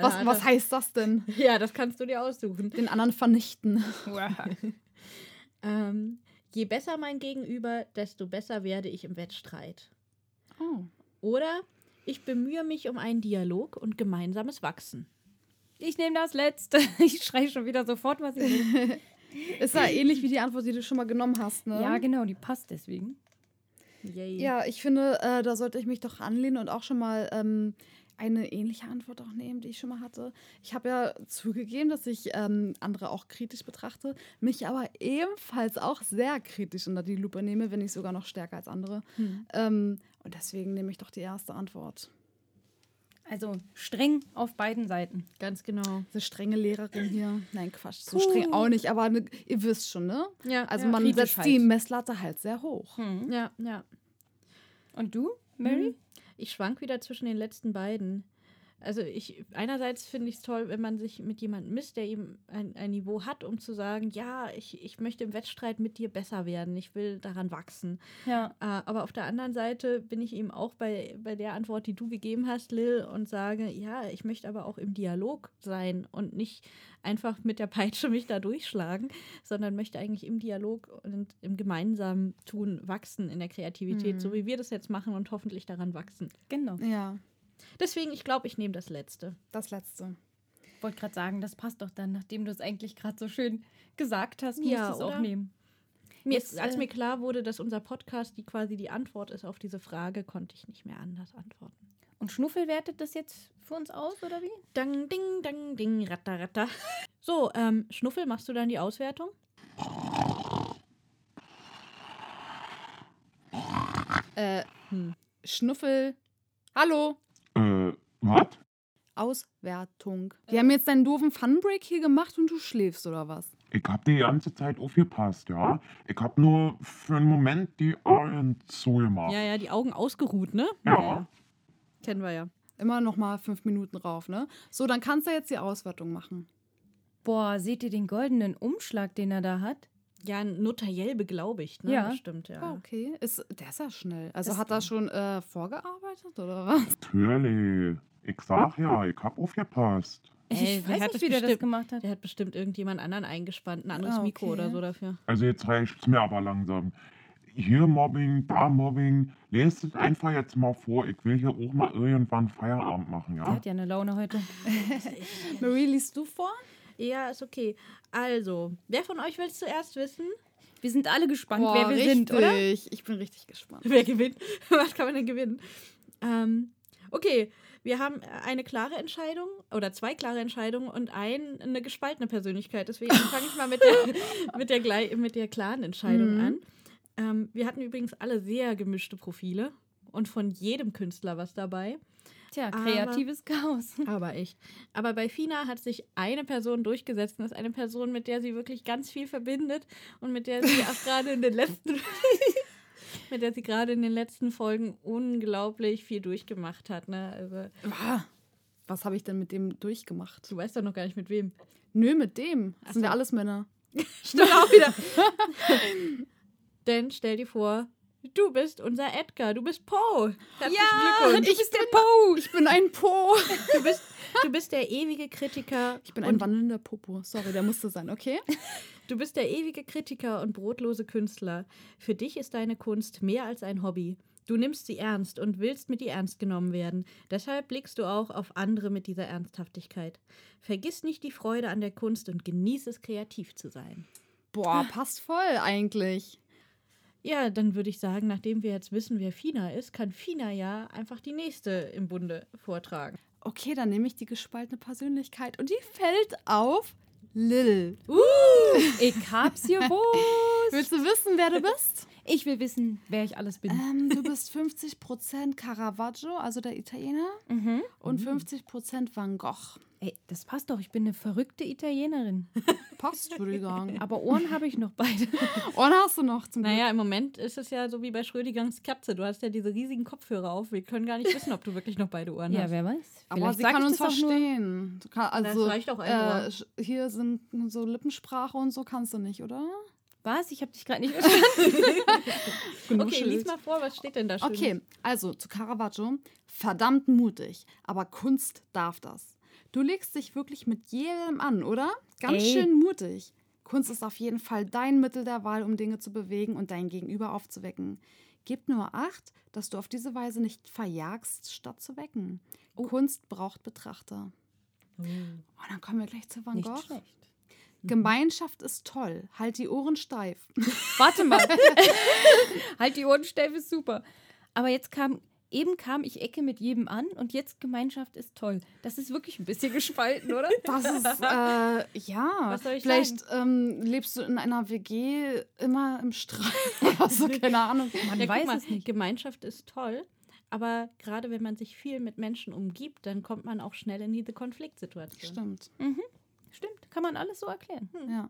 [SPEAKER 2] Was, was heißt das denn?
[SPEAKER 4] Ja, das kannst du dir aussuchen.
[SPEAKER 2] Den anderen vernichten.
[SPEAKER 4] Ähm, je besser mein Gegenüber, desto besser werde ich im Wettstreit.
[SPEAKER 2] Oh.
[SPEAKER 4] Oder ich bemühe mich um einen Dialog und gemeinsames Wachsen.
[SPEAKER 1] Ich nehme das letzte. Ich schreie schon wieder sofort, was ich will.
[SPEAKER 2] Ist ja ähnlich wie die Antwort, die du schon mal genommen hast, ne?
[SPEAKER 1] Ja, genau, die passt deswegen.
[SPEAKER 4] Yay.
[SPEAKER 2] Ja, ich finde, äh, da sollte ich mich doch anlehnen und auch schon mal ähm, eine ähnliche Antwort auch nehmen, die ich schon mal hatte. Ich habe ja zugegeben, dass ich ähm, andere auch kritisch betrachte, mich aber ebenfalls auch sehr kritisch unter die Lupe nehme, wenn nicht sogar noch stärker als andere.
[SPEAKER 4] Hm.
[SPEAKER 2] Ähm, und deswegen nehme ich doch die erste Antwort.
[SPEAKER 1] Also streng auf beiden Seiten.
[SPEAKER 4] Ganz genau.
[SPEAKER 2] Diese strenge Lehrerin hier. Nein, Quatsch, so streng auch nicht, aber ne, ihr wisst schon, ne?
[SPEAKER 4] Ja,
[SPEAKER 2] Also
[SPEAKER 4] ja.
[SPEAKER 2] man
[SPEAKER 1] kritisch
[SPEAKER 2] setzt
[SPEAKER 1] halt.
[SPEAKER 2] die Messlatte halt sehr hoch.
[SPEAKER 1] Hm.
[SPEAKER 4] Ja, ja.
[SPEAKER 1] Und du, Mary?
[SPEAKER 4] Ich schwank wieder zwischen den letzten beiden. Also ich, einerseits finde ich es toll, wenn man sich mit jemandem misst, der eben ein, ein Niveau hat, um zu sagen, ja, ich, ich möchte im Wettstreit mit dir besser werden, ich will daran wachsen.
[SPEAKER 1] Ja.
[SPEAKER 4] Äh, aber auf der anderen Seite bin ich eben auch bei, bei der Antwort, die du gegeben hast, Lil, und sage, ja, ich möchte aber auch im Dialog sein und nicht einfach mit der Peitsche mich da durchschlagen, sondern möchte eigentlich im Dialog und im gemeinsamen Tun wachsen in der Kreativität,
[SPEAKER 1] Mhm.
[SPEAKER 4] so wie wir das jetzt machen und hoffentlich daran wachsen.
[SPEAKER 1] Genau.
[SPEAKER 2] Ja,
[SPEAKER 4] Deswegen, ich glaube, ich nehme das Letzte.
[SPEAKER 2] das letzte.
[SPEAKER 1] Ich wollte gerade sagen, das passt doch dann, nachdem du es eigentlich gerade so schön gesagt hast, musst
[SPEAKER 4] Ja,
[SPEAKER 1] du es auch nehmen.
[SPEAKER 4] Mir
[SPEAKER 1] Jetzt,
[SPEAKER 4] ist, als
[SPEAKER 1] äh,
[SPEAKER 4] mir klar wurde, dass unser Podcast die quasi die Antwort ist auf diese Frage, konnte ich nicht mehr anders antworten.
[SPEAKER 1] Und Schnuffel wertet das jetzt für uns aus, oder wie?
[SPEAKER 4] Dang, ding, dang, ding, ratter, ratter. So, ähm, Schnuffel, machst du dann die Auswertung?
[SPEAKER 2] Äh,
[SPEAKER 4] Hm.
[SPEAKER 2] Schnuffel. Hallo.
[SPEAKER 3] Was?
[SPEAKER 2] Auswertung. Die haben jetzt deinen doofen Funbreak hier gemacht und du schläfst, oder was?
[SPEAKER 3] Ich hab die ganze Zeit aufgepasst, ja. Ich hab nur für einen Moment die Augen zugemacht.
[SPEAKER 4] Ja, ja, die Augen ausgeruht, ne?
[SPEAKER 3] Ja.
[SPEAKER 4] Kennen wir ja.
[SPEAKER 2] Immer noch mal fünf Minuten rauf, ne? So, dann kannst du jetzt die Auswertung machen.
[SPEAKER 1] Boah, seht ihr den goldenen Umschlag, den er da hat?
[SPEAKER 4] Ja, notariell beglaubigt, ne?
[SPEAKER 1] Ja.
[SPEAKER 4] Bestimmt, ja.
[SPEAKER 2] Ah, okay. Ist, der ist ja schnell. Also
[SPEAKER 1] Das-
[SPEAKER 2] hat er schon äh, vorgearbeitet, oder was?
[SPEAKER 3] Natürlich. Ich sag ja, ich hab aufgepasst.
[SPEAKER 1] Ich
[SPEAKER 4] Ey, wer
[SPEAKER 1] weiß nicht, wie der das
[SPEAKER 4] bestimmt-
[SPEAKER 1] gemacht hat.
[SPEAKER 4] Der hat bestimmt irgendjemand anderen eingespannt, ein anderes
[SPEAKER 2] Ah,
[SPEAKER 4] Mikro
[SPEAKER 2] okay.
[SPEAKER 4] oder so dafür.
[SPEAKER 3] Also jetzt reicht's mir aber langsam. Hier Mobbing, da Mobbing. Lest es einfach jetzt mal vor. Ich will hier auch mal irgendwann Feierabend machen,
[SPEAKER 1] Der
[SPEAKER 3] ja?
[SPEAKER 1] hat ja eine Laune heute.
[SPEAKER 2] Marie, liest du vor?
[SPEAKER 4] Ja, ist okay. Also, wer von euch will es zuerst wissen?
[SPEAKER 1] Wir sind alle gespannt,
[SPEAKER 2] Boah,
[SPEAKER 1] wer wir
[SPEAKER 2] richtig.
[SPEAKER 1] sind, oder?
[SPEAKER 2] Ich bin richtig gespannt.
[SPEAKER 4] Wer gewinnt? Was kann man denn gewinnen? Ähm, okay, wir haben eine klare Entscheidung oder zwei klare Entscheidungen und ein, eine gespaltene Persönlichkeit. Deswegen fange ich mal mit der, mit der, mit der klaren Entscheidung
[SPEAKER 2] Mhm.
[SPEAKER 4] an. Ähm, wir hatten übrigens alle sehr gemischte Profile und von jedem Künstler was dabei.
[SPEAKER 1] Tja,
[SPEAKER 4] Aber-
[SPEAKER 1] kreatives Chaos.
[SPEAKER 4] Aber echt. Aber bei Fina hat sich eine Person durchgesetzt. Und das ist eine Person, mit der sie wirklich ganz viel verbindet und mit der sie auch gerade in den letzten mit der sie gerade in den letzten Folgen unglaublich viel durchgemacht hat. Ne? Also,
[SPEAKER 2] Was habe ich denn mit dem durchgemacht?
[SPEAKER 4] du weißt doch noch gar nicht mit wem.
[SPEAKER 2] Nö, mit dem. Das sind ja alles Männer.
[SPEAKER 4] Stimmt auch wieder. Denn stell dir vor, du bist unser Edgar, du bist Poe. Glückwunsch.
[SPEAKER 2] ich bin Po. Ich bin ein Po.
[SPEAKER 4] Du bist, du bist der ewige Kritiker.
[SPEAKER 2] Ich bin ein wandelnder Popo. Sorry, der musste sein, okay?
[SPEAKER 4] Du bist der ewige Kritiker und brotlose Künstler. Für dich ist deine Kunst mehr als ein Hobby. Du nimmst sie ernst und willst mit ihr ernst genommen werden. Deshalb blickst du auch auf andere mit dieser Ernsthaftigkeit. Vergiss nicht die Freude an der Kunst und genieß es, kreativ zu sein.
[SPEAKER 2] Boah, passt voll eigentlich.
[SPEAKER 4] Ja, dann würde ich sagen, nachdem wir jetzt wissen, wer Fina ist, kann Fina ja einfach die nächste im Bunde vortragen.
[SPEAKER 2] Okay, dann nehme ich die gespaltene Persönlichkeit und die fällt auf Lil.
[SPEAKER 1] Ich hab's gewusst.
[SPEAKER 2] Willst du wissen, wer du bist?
[SPEAKER 1] Ich will wissen, wer ich alles bin.
[SPEAKER 2] ähm, du bist 50% Caravaggio, also der Italiener,
[SPEAKER 1] Mhm.
[SPEAKER 2] und 50% Van Gogh.
[SPEAKER 1] Ey, das passt doch. Ich bin eine verrückte Italienerin.
[SPEAKER 2] Passt, würde ich sagen.
[SPEAKER 1] Aber Ohren habe ich noch beide.
[SPEAKER 2] Und hast du noch zum
[SPEAKER 4] Naja, im Moment ist es ja so wie bei Schrödingers Katze. Du hast ja diese riesigen Kopfhörer auf. Wir können gar nicht wissen, ob du wirklich noch beide Ohren
[SPEAKER 1] Ja,
[SPEAKER 4] hast.
[SPEAKER 1] wer weiß.
[SPEAKER 2] Aber
[SPEAKER 1] Vielleicht
[SPEAKER 2] sie
[SPEAKER 1] sag
[SPEAKER 2] kann uns
[SPEAKER 1] das
[SPEAKER 2] verstehen. Kann, also,
[SPEAKER 4] reicht auch ein
[SPEAKER 2] äh, Hier sind so Lippensprache und so kannst du nicht, oder?
[SPEAKER 1] Was? Ich habe dich gerade nicht verstanden.
[SPEAKER 4] Okay, lies mal vor, was steht denn da schön?
[SPEAKER 2] Okay, also zu Caravaggio. Verdammt mutig, aber Kunst darf das. Du legst dich wirklich mit jedem an, oder? Ganz
[SPEAKER 1] Ey.
[SPEAKER 2] schön mutig. Kunst ist auf jeden Fall dein Mittel der Wahl, um Dinge zu bewegen und dein Gegenüber aufzuwecken. Gib nur Acht, dass du auf diese Weise nicht verjagst, statt zu wecken.
[SPEAKER 1] Oh.
[SPEAKER 2] Kunst braucht Betrachter.
[SPEAKER 4] Oh.
[SPEAKER 2] Oh, dann kommen wir gleich zu Van
[SPEAKER 1] Nicht
[SPEAKER 2] Gogh.
[SPEAKER 1] schlecht.
[SPEAKER 2] Gemeinschaft ist toll. Halt die Ohren steif.
[SPEAKER 1] Warte mal. halt die Ohren steif ist super. Aber jetzt kam, eben kam ich Ecke mit jedem an und jetzt Gemeinschaft ist toll. Das ist wirklich ein bisschen gespalten, oder?
[SPEAKER 2] Das ist, äh, ja.
[SPEAKER 4] Was soll ich
[SPEAKER 2] Vielleicht ähm, lebst du in einer WG immer im Streit oder so, keine Ahnung.
[SPEAKER 1] Man
[SPEAKER 4] Ja,
[SPEAKER 1] weiß
[SPEAKER 4] mal,
[SPEAKER 1] es nicht.
[SPEAKER 4] Gemeinschaft ist toll, aber gerade wenn man sich viel mit Menschen umgibt, dann kommt man auch schnell in diese Konfliktsituation.
[SPEAKER 2] Stimmt,
[SPEAKER 1] Stimmt, kann man alles so erklären.
[SPEAKER 2] ja.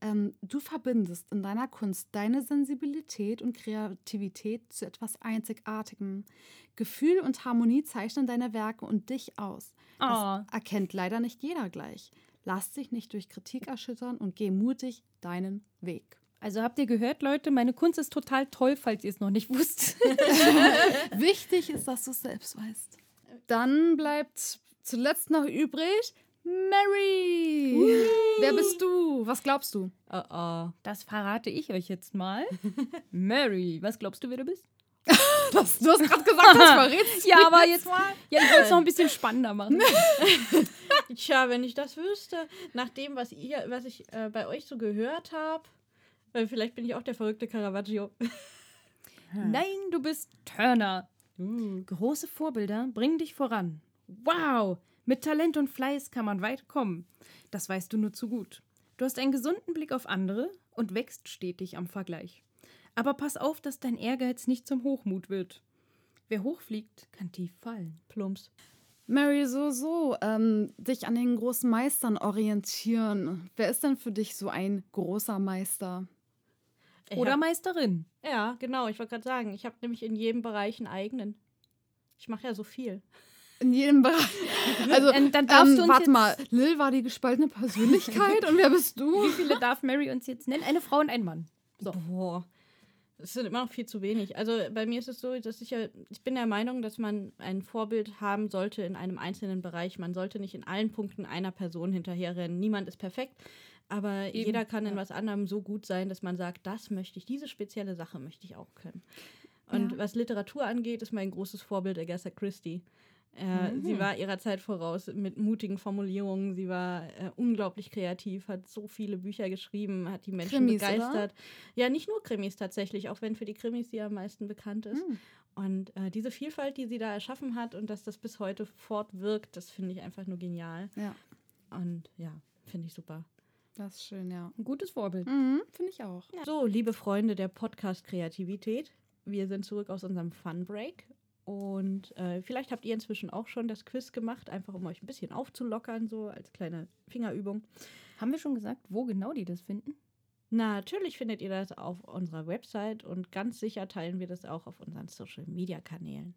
[SPEAKER 2] Ähm, du verbindest in deiner Kunst deine Sensibilität und Kreativität zu etwas Einzigartigem. Gefühl und Harmonie zeichnen deine Werke und dich aus. Das
[SPEAKER 1] Oh.
[SPEAKER 2] erkennt leider nicht jeder gleich. Lass dich nicht durch Kritik erschüttern und geh mutig deinen Weg.
[SPEAKER 1] Also habt ihr gehört, Leute, meine Kunst ist total toll, falls ihr es noch nicht wusst.
[SPEAKER 2] Wichtig ist, dass du es selbst weißt. Dann bleibt zuletzt noch übrig Mary. Wer bist du? Was glaubst du?
[SPEAKER 4] Oh, oh.
[SPEAKER 1] Das verrate ich euch jetzt mal. Mary, was glaubst du, wer du bist?
[SPEAKER 2] Das, du hast gerade gesagt, das verrätst du
[SPEAKER 1] Ja, aber jetzt mal. Ja, ich wollte es noch ein bisschen spannender machen.
[SPEAKER 4] Tja, wenn ich das wüsste, nach dem, was ihr, was ich äh, bei euch so gehört habe, äh, vielleicht bin ich auch der verrückte Caravaggio.
[SPEAKER 1] Nein, du bist Turner. Große Vorbilder bringen dich voran. Wow, mit Talent und Fleiß kann man weit kommen. Das weißt du nur zu gut. Du hast einen gesunden Blick auf andere und wächst stetig am Vergleich. Aber pass auf, dass dein Ehrgeiz nicht zum Hochmut wird. Wer hochfliegt, kann tief fallen.
[SPEAKER 4] Plumps.
[SPEAKER 2] Mary, so, so, ähm, dich an den großen Meistern orientieren. Wer ist denn für dich so ein großer Meister?
[SPEAKER 4] Ich
[SPEAKER 1] Oder
[SPEAKER 4] hab,
[SPEAKER 1] Meisterin.
[SPEAKER 4] ja, genau, ich wollte gerade sagen, ich habe nämlich in jedem Bereich einen eigenen. Ich mache ja so viel.
[SPEAKER 2] In jedem Bereich. Also,
[SPEAKER 1] Ähm, dann darfst
[SPEAKER 2] ähm,
[SPEAKER 1] du uns
[SPEAKER 2] warte
[SPEAKER 1] jetzt-
[SPEAKER 2] mal, Lil war die gespaltene Persönlichkeit und wer bist du?
[SPEAKER 1] Wie viele darf Mary uns jetzt nennen? Eine Frau und ein Mann. So.
[SPEAKER 4] Boah. Das sind immer noch viel zu wenig. Also bei mir ist es so, dass ich ja, ich bin der Meinung, dass man ein Vorbild haben sollte in einem einzelnen Bereich. Man sollte nicht in allen Punkten einer Person hinterherrennen. Niemand ist perfekt, aber
[SPEAKER 1] Eben,
[SPEAKER 4] jeder kann in
[SPEAKER 1] ja.
[SPEAKER 4] was anderem so gut sein, dass man sagt, das möchte ich, diese spezielle Sache möchte ich auch können. Und
[SPEAKER 2] Ja.
[SPEAKER 4] was Literatur angeht, ist mein großes Vorbild Agatha Christie. Äh,
[SPEAKER 1] Mhm.
[SPEAKER 4] Sie war ihrer Zeit voraus mit mutigen Formulierungen. Sie war äh, unglaublich kreativ, hat so viele Bücher geschrieben, hat die Menschen
[SPEAKER 2] Krimis, oder?
[SPEAKER 4] begeistert. Ja, nicht nur Krimis tatsächlich, auch wenn für die Krimis sie am meisten bekannt ist.
[SPEAKER 2] Hm.
[SPEAKER 4] Und äh, diese Vielfalt, die sie da erschaffen hat und dass das bis heute fortwirkt, das finde ich einfach nur genial.
[SPEAKER 2] Ja,
[SPEAKER 4] Und ja, finde ich super.
[SPEAKER 2] das ist schön, ja.
[SPEAKER 1] Ein gutes Vorbild.
[SPEAKER 2] Mhm, Finde ich auch.
[SPEAKER 4] So, liebe Freunde der Podcast-Kreativität, wir sind zurück aus unserem Fun-Break. Und äh, vielleicht habt ihr inzwischen auch schon das Quiz gemacht, einfach um euch ein bisschen aufzulockern, so als kleine Fingerübung.
[SPEAKER 1] Haben wir schon gesagt, wo genau die das finden?
[SPEAKER 4] Natürlich findet ihr das auf unserer Website und ganz sicher teilen wir das auch auf unseren Social-Media-Kanälen.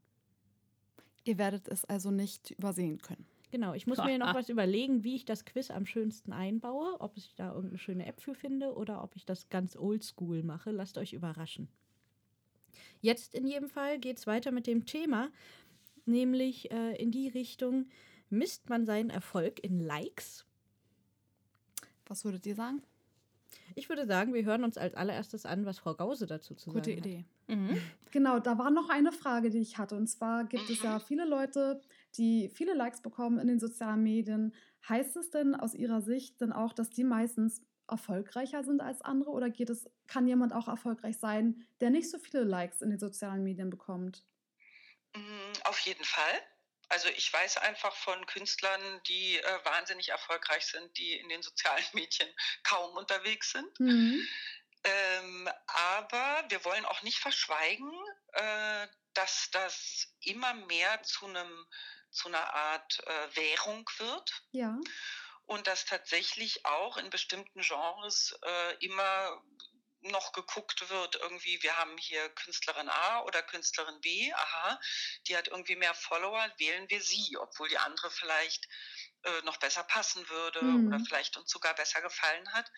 [SPEAKER 2] Ihr werdet es also nicht übersehen können.
[SPEAKER 4] Genau, ich muss mir noch was überlegen, wie ich das Quiz am schönsten einbaue, ob ich da irgendeine schöne App für finde oder ob ich das ganz oldschool mache. Lasst euch überraschen. Jetzt in jedem Fall geht es weiter mit dem Thema, nämlich äh, in die Richtung, misst man seinen Erfolg in Likes?
[SPEAKER 2] Was würdet ihr sagen?
[SPEAKER 4] Ich würde sagen, wir hören uns als allererstes an, was Frau Gause dazu zu
[SPEAKER 2] Gute
[SPEAKER 4] sagen hat.
[SPEAKER 2] Idee.
[SPEAKER 1] Mhm.
[SPEAKER 2] Genau, da war noch eine Frage, die ich hatte. Und zwar gibt es ja viele Leute, die viele Likes bekommen in den sozialen Medien. Heißt es denn aus Ihrer Sicht denn auch, dass die meistens erfolgreicher sind als andere? Oder geht es, kann jemand auch erfolgreich sein, der nicht so viele Likes in den sozialen Medien bekommt?
[SPEAKER 5] Mm, Auf jeden Fall. Also ich weiß einfach von Künstlern, die äh, wahnsinnig erfolgreich sind, die in den sozialen Medien kaum unterwegs sind.
[SPEAKER 2] Mhm.
[SPEAKER 5] Ähm, aber wir wollen auch nicht verschweigen, äh, dass das immer mehr zu einem zu einer Art äh, Währung wird
[SPEAKER 2] Ja.
[SPEAKER 5] Und dass tatsächlich auch in bestimmten Genres äh, immer noch geguckt wird, irgendwie, wir haben hier Künstlerin A oder Künstlerin B, aha, die hat irgendwie mehr Follower, wählen wir sie, obwohl die andere vielleicht äh, noch besser passen würde
[SPEAKER 2] Mhm.
[SPEAKER 5] oder vielleicht uns sogar besser gefallen hat,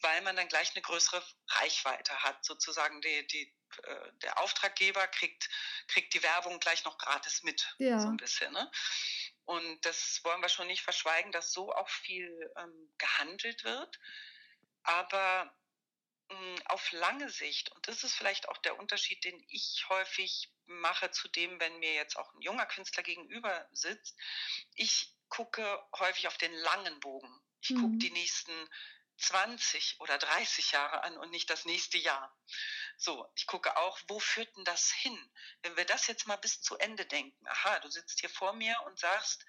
[SPEAKER 5] weil man dann gleich eine größere Reichweite hat. Sozusagen die, die, äh, der Auftraggeber kriegt, kriegt die Werbung gleich noch gratis mit,
[SPEAKER 2] Ja.
[SPEAKER 5] so ein bisschen. Ne? Und das wollen wir schon nicht verschweigen, dass so auch viel ähm, gehandelt wird. Aber mh, auf lange Sicht, und das ist vielleicht auch der Unterschied, den ich häufig mache zu dem, wenn mir jetzt auch ein junger Künstler gegenüber sitzt, ich gucke häufig auf den langen Bogen. Ich gucke
[SPEAKER 2] Mhm.
[SPEAKER 5] die nächsten 20 oder 30 Jahre an und nicht das nächste Jahr. So, ich gucke auch, wo führt denn das hin? Wenn wir das jetzt mal bis zu Ende denken, aha, du sitzt hier vor mir und sagst,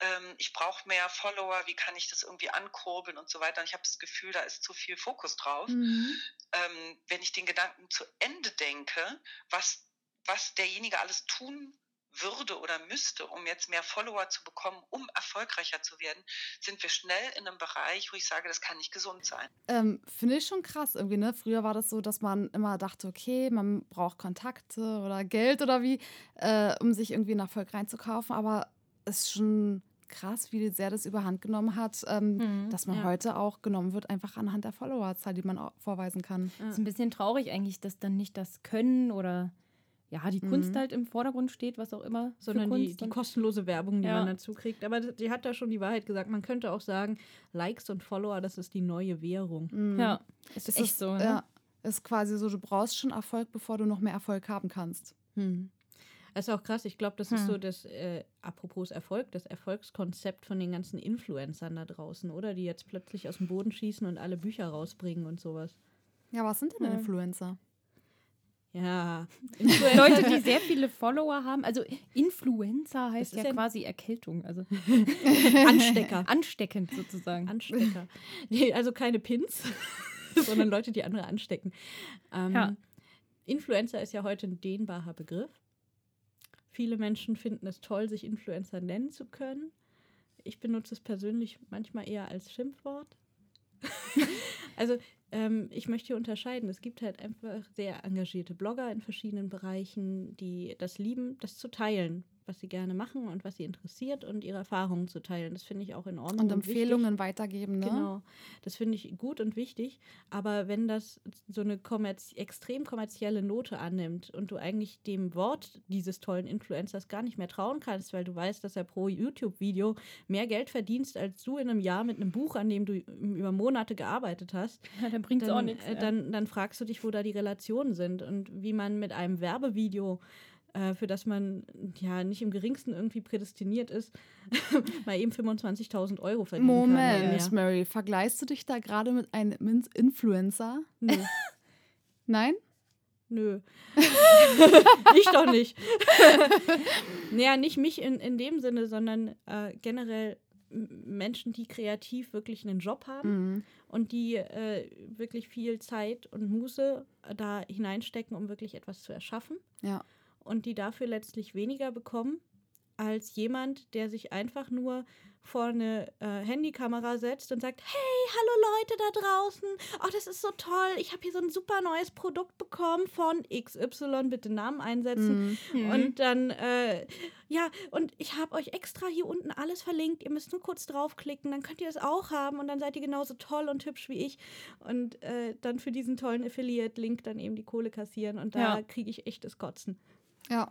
[SPEAKER 5] ähm, ich brauche mehr Follower, wie kann ich das irgendwie ankurbeln und so weiter. Und ich habe das Gefühl, da ist zu viel Fokus drauf.
[SPEAKER 2] Mhm.
[SPEAKER 5] Ähm, wenn ich den Gedanken zu Ende denke, was, was derjenige alles tun würde oder müsste, um jetzt mehr Follower zu bekommen, um erfolgreicher zu werden, sind wir schnell in einem Bereich, wo ich sage, das kann nicht gesund sein.
[SPEAKER 2] Ähm, Finde ich schon krass irgendwie, ne? Früher war das so, dass man immer dachte, okay, man braucht Kontakte oder Geld oder wie, äh, um sich irgendwie einen Erfolg reinzukaufen. Aber es ist schon krass, wie sehr das überhand genommen hat, ähm,
[SPEAKER 1] Mhm,
[SPEAKER 2] dass man
[SPEAKER 1] ja.
[SPEAKER 2] heute auch genommen wird, einfach anhand der Followerzahl, die man vorweisen kann.
[SPEAKER 1] ist ein bisschen traurig eigentlich, dass dann nicht das Können oder ja, die Kunst
[SPEAKER 2] Mhm.
[SPEAKER 1] halt im Vordergrund steht, was auch immer.
[SPEAKER 4] sondern die, die kostenlose Werbung, die
[SPEAKER 1] Ja.
[SPEAKER 4] man dazu kriegt. Aber die hat da schon die Wahrheit gesagt. Man könnte auch sagen, Likes und Follower, das ist die neue Währung.
[SPEAKER 2] Mhm.
[SPEAKER 1] Ja, ist
[SPEAKER 2] Das
[SPEAKER 1] echt
[SPEAKER 2] ist,
[SPEAKER 1] so. Ne?
[SPEAKER 2] Ja, ist quasi so, du brauchst schon Erfolg, bevor du noch mehr Erfolg haben kannst.
[SPEAKER 4] Hm. Das ist auch krass. Ich glaube, das ist
[SPEAKER 1] Hm.
[SPEAKER 4] so das, äh, apropos Erfolg, das Erfolgskonzept von den ganzen Influencern da draußen, oder? Die jetzt plötzlich aus dem Boden schießen und alle Bücher rausbringen und sowas.
[SPEAKER 2] Ja, was sind denn
[SPEAKER 1] Ja.
[SPEAKER 2] Influencer?
[SPEAKER 4] Ja.
[SPEAKER 1] Leute, die sehr viele Follower haben. Also Influencer heißt ja
[SPEAKER 4] ja-
[SPEAKER 1] quasi Erkältung. Also
[SPEAKER 4] Anstecker.
[SPEAKER 1] ansteckend sozusagen.
[SPEAKER 4] Anstecker. Nee, also keine Pins, sondern Leute, die andere anstecken. Ähm,
[SPEAKER 1] Ja.
[SPEAKER 4] Influencer ist ja heute ein dehnbarer Begriff. Viele Menschen finden es toll, sich Influencer nennen zu können. Ich benutze es persönlich manchmal eher als Schimpfwort. Also ähm, ich möchte hier unterscheiden. Es gibt halt einfach sehr engagierte Blogger in verschiedenen Bereichen, die das lieben, das zu teilen, was sie gerne machen und was sie interessiert und ihre Erfahrungen zu teilen. Das finde ich auch in Ordnung.
[SPEAKER 2] Und. Empfehlungen weitergeben, ne?
[SPEAKER 4] Genau, das finde ich gut und wichtig. Aber wenn das so eine kommerz extrem kommerzielle Note annimmt und du eigentlich dem Wort dieses tollen Influencers gar nicht mehr trauen kannst, weil du weißt, dass er pro YouTube-Video mehr Geld verdienst als du in einem Jahr mit einem Buch, an dem du über Monate gearbeitet hast,
[SPEAKER 1] Ja, dann bringt es auch nichts.
[SPEAKER 4] äh, dann, dann fragst du dich, wo da die Relationen sind und wie man mit einem Werbevideo, äh, für das man ja nicht im geringsten irgendwie prädestiniert ist, mal eben 25.000 Euro verdienen kann.
[SPEAKER 2] Moment. Mary, vergleichst du dich da gerade mit einem Influencer?
[SPEAKER 4] Nö.
[SPEAKER 2] Nein?
[SPEAKER 4] Nö. ich doch nicht. naja, nicht mich in, in dem Sinne, sondern äh, generell Menschen, die kreativ wirklich einen Job haben
[SPEAKER 2] Mhm.
[SPEAKER 4] und die äh, wirklich viel Zeit und Muße da hineinstecken, um wirklich etwas zu erschaffen.
[SPEAKER 2] Ja.
[SPEAKER 4] Und die dafür letztlich weniger bekommen als jemand, der sich einfach nur vor eine äh, Handykamera setzt und sagt, hey, hallo Leute da draußen, oh, das ist so toll, ich habe hier so ein super neues Produkt bekommen von XY, bitte Namen einsetzen.
[SPEAKER 2] Mhm.
[SPEAKER 4] Und dann, äh, ja, und ich habe euch extra hier unten alles verlinkt. Ihr müsst nur kurz draufklicken, dann könnt ihr das auch haben und dann seid ihr genauso toll und hübsch wie ich. Und äh, dann für diesen tollen Affiliate-Link dann eben die Kohle kassieren und da
[SPEAKER 1] Ja.
[SPEAKER 4] kriege ich echt das Kotzen.
[SPEAKER 2] Ja.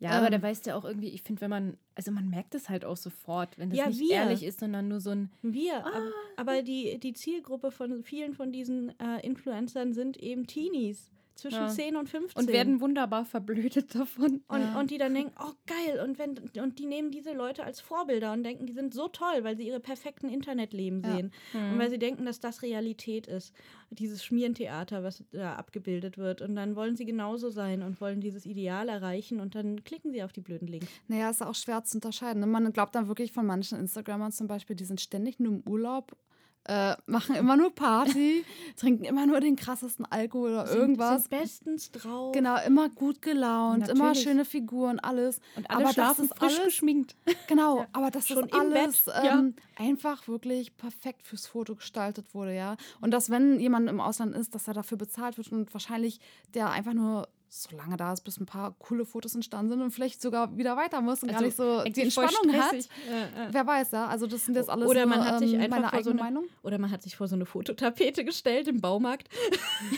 [SPEAKER 1] Ja, aber
[SPEAKER 2] Ähm.
[SPEAKER 1] da weißt du auch irgendwie, ich finde, wenn man, also man merkt es halt auch sofort, wenn das
[SPEAKER 4] Ja,
[SPEAKER 1] nicht
[SPEAKER 4] wir.
[SPEAKER 1] ehrlich ist, sondern nur so ein,
[SPEAKER 4] Wir, aber, aber die, die Zielgruppe von vielen von diesen äh, Influencern sind eben Teenies zwischen
[SPEAKER 1] Ja.
[SPEAKER 4] 10 und 15.
[SPEAKER 1] und werden wunderbar verblödet davon.
[SPEAKER 4] Und,
[SPEAKER 2] Ja.
[SPEAKER 4] und die dann denken, oh geil, und wenn und die nehmen diese Leute als Vorbilder und denken, die sind so toll, weil sie ihre perfekten Internetleben
[SPEAKER 2] Ja.
[SPEAKER 4] sehen. Und weil sie denken, dass das Realität ist. Dieses Schmierentheater, was da abgebildet wird. Und dann wollen sie genauso sein und wollen dieses Ideal erreichen und dann klicken sie auf die blöden Links.
[SPEAKER 2] Naja, ist auch schwer zu unterscheiden. Ne? Man glaubt dann wirklich von manchen Instagrammern zum Beispiel, die sind ständig nur im Urlaub, äh, machen immer nur Party, trinken immer nur den krassesten Alkohol oder irgendwas.
[SPEAKER 4] Sind bestens drauf.
[SPEAKER 2] Genau, immer gut gelaunt, immer
[SPEAKER 1] Natürlich.
[SPEAKER 2] schöne Figuren, alles.
[SPEAKER 1] Und alle
[SPEAKER 2] aber das ist
[SPEAKER 1] frisch
[SPEAKER 2] alles,
[SPEAKER 1] geschminkt.
[SPEAKER 2] Genau, aber das
[SPEAKER 4] Schon
[SPEAKER 2] ist alles ähm, einfach wirklich perfekt fürs Foto gestaltet wurde, ja. Und dass, wenn jemand im Ausland ist, dass er dafür bezahlt wird und wahrscheinlich der einfach nur so lange da ist, bis ein paar coole Fotos entstanden sind und vielleicht sogar wieder weiter muss und gar
[SPEAKER 1] Also,
[SPEAKER 2] nicht so die Entspannung hat.
[SPEAKER 1] stressig.
[SPEAKER 2] Wer weiß, ja. Also das sind jetzt alles
[SPEAKER 4] Oder man
[SPEAKER 2] nur,
[SPEAKER 4] hat sich
[SPEAKER 2] ähm,
[SPEAKER 4] einfach
[SPEAKER 2] meine
[SPEAKER 4] vor so
[SPEAKER 2] eigene
[SPEAKER 4] eine-
[SPEAKER 2] Meinung.
[SPEAKER 4] Oder man hat sich vor so eine Fototapete gestellt im Baumarkt.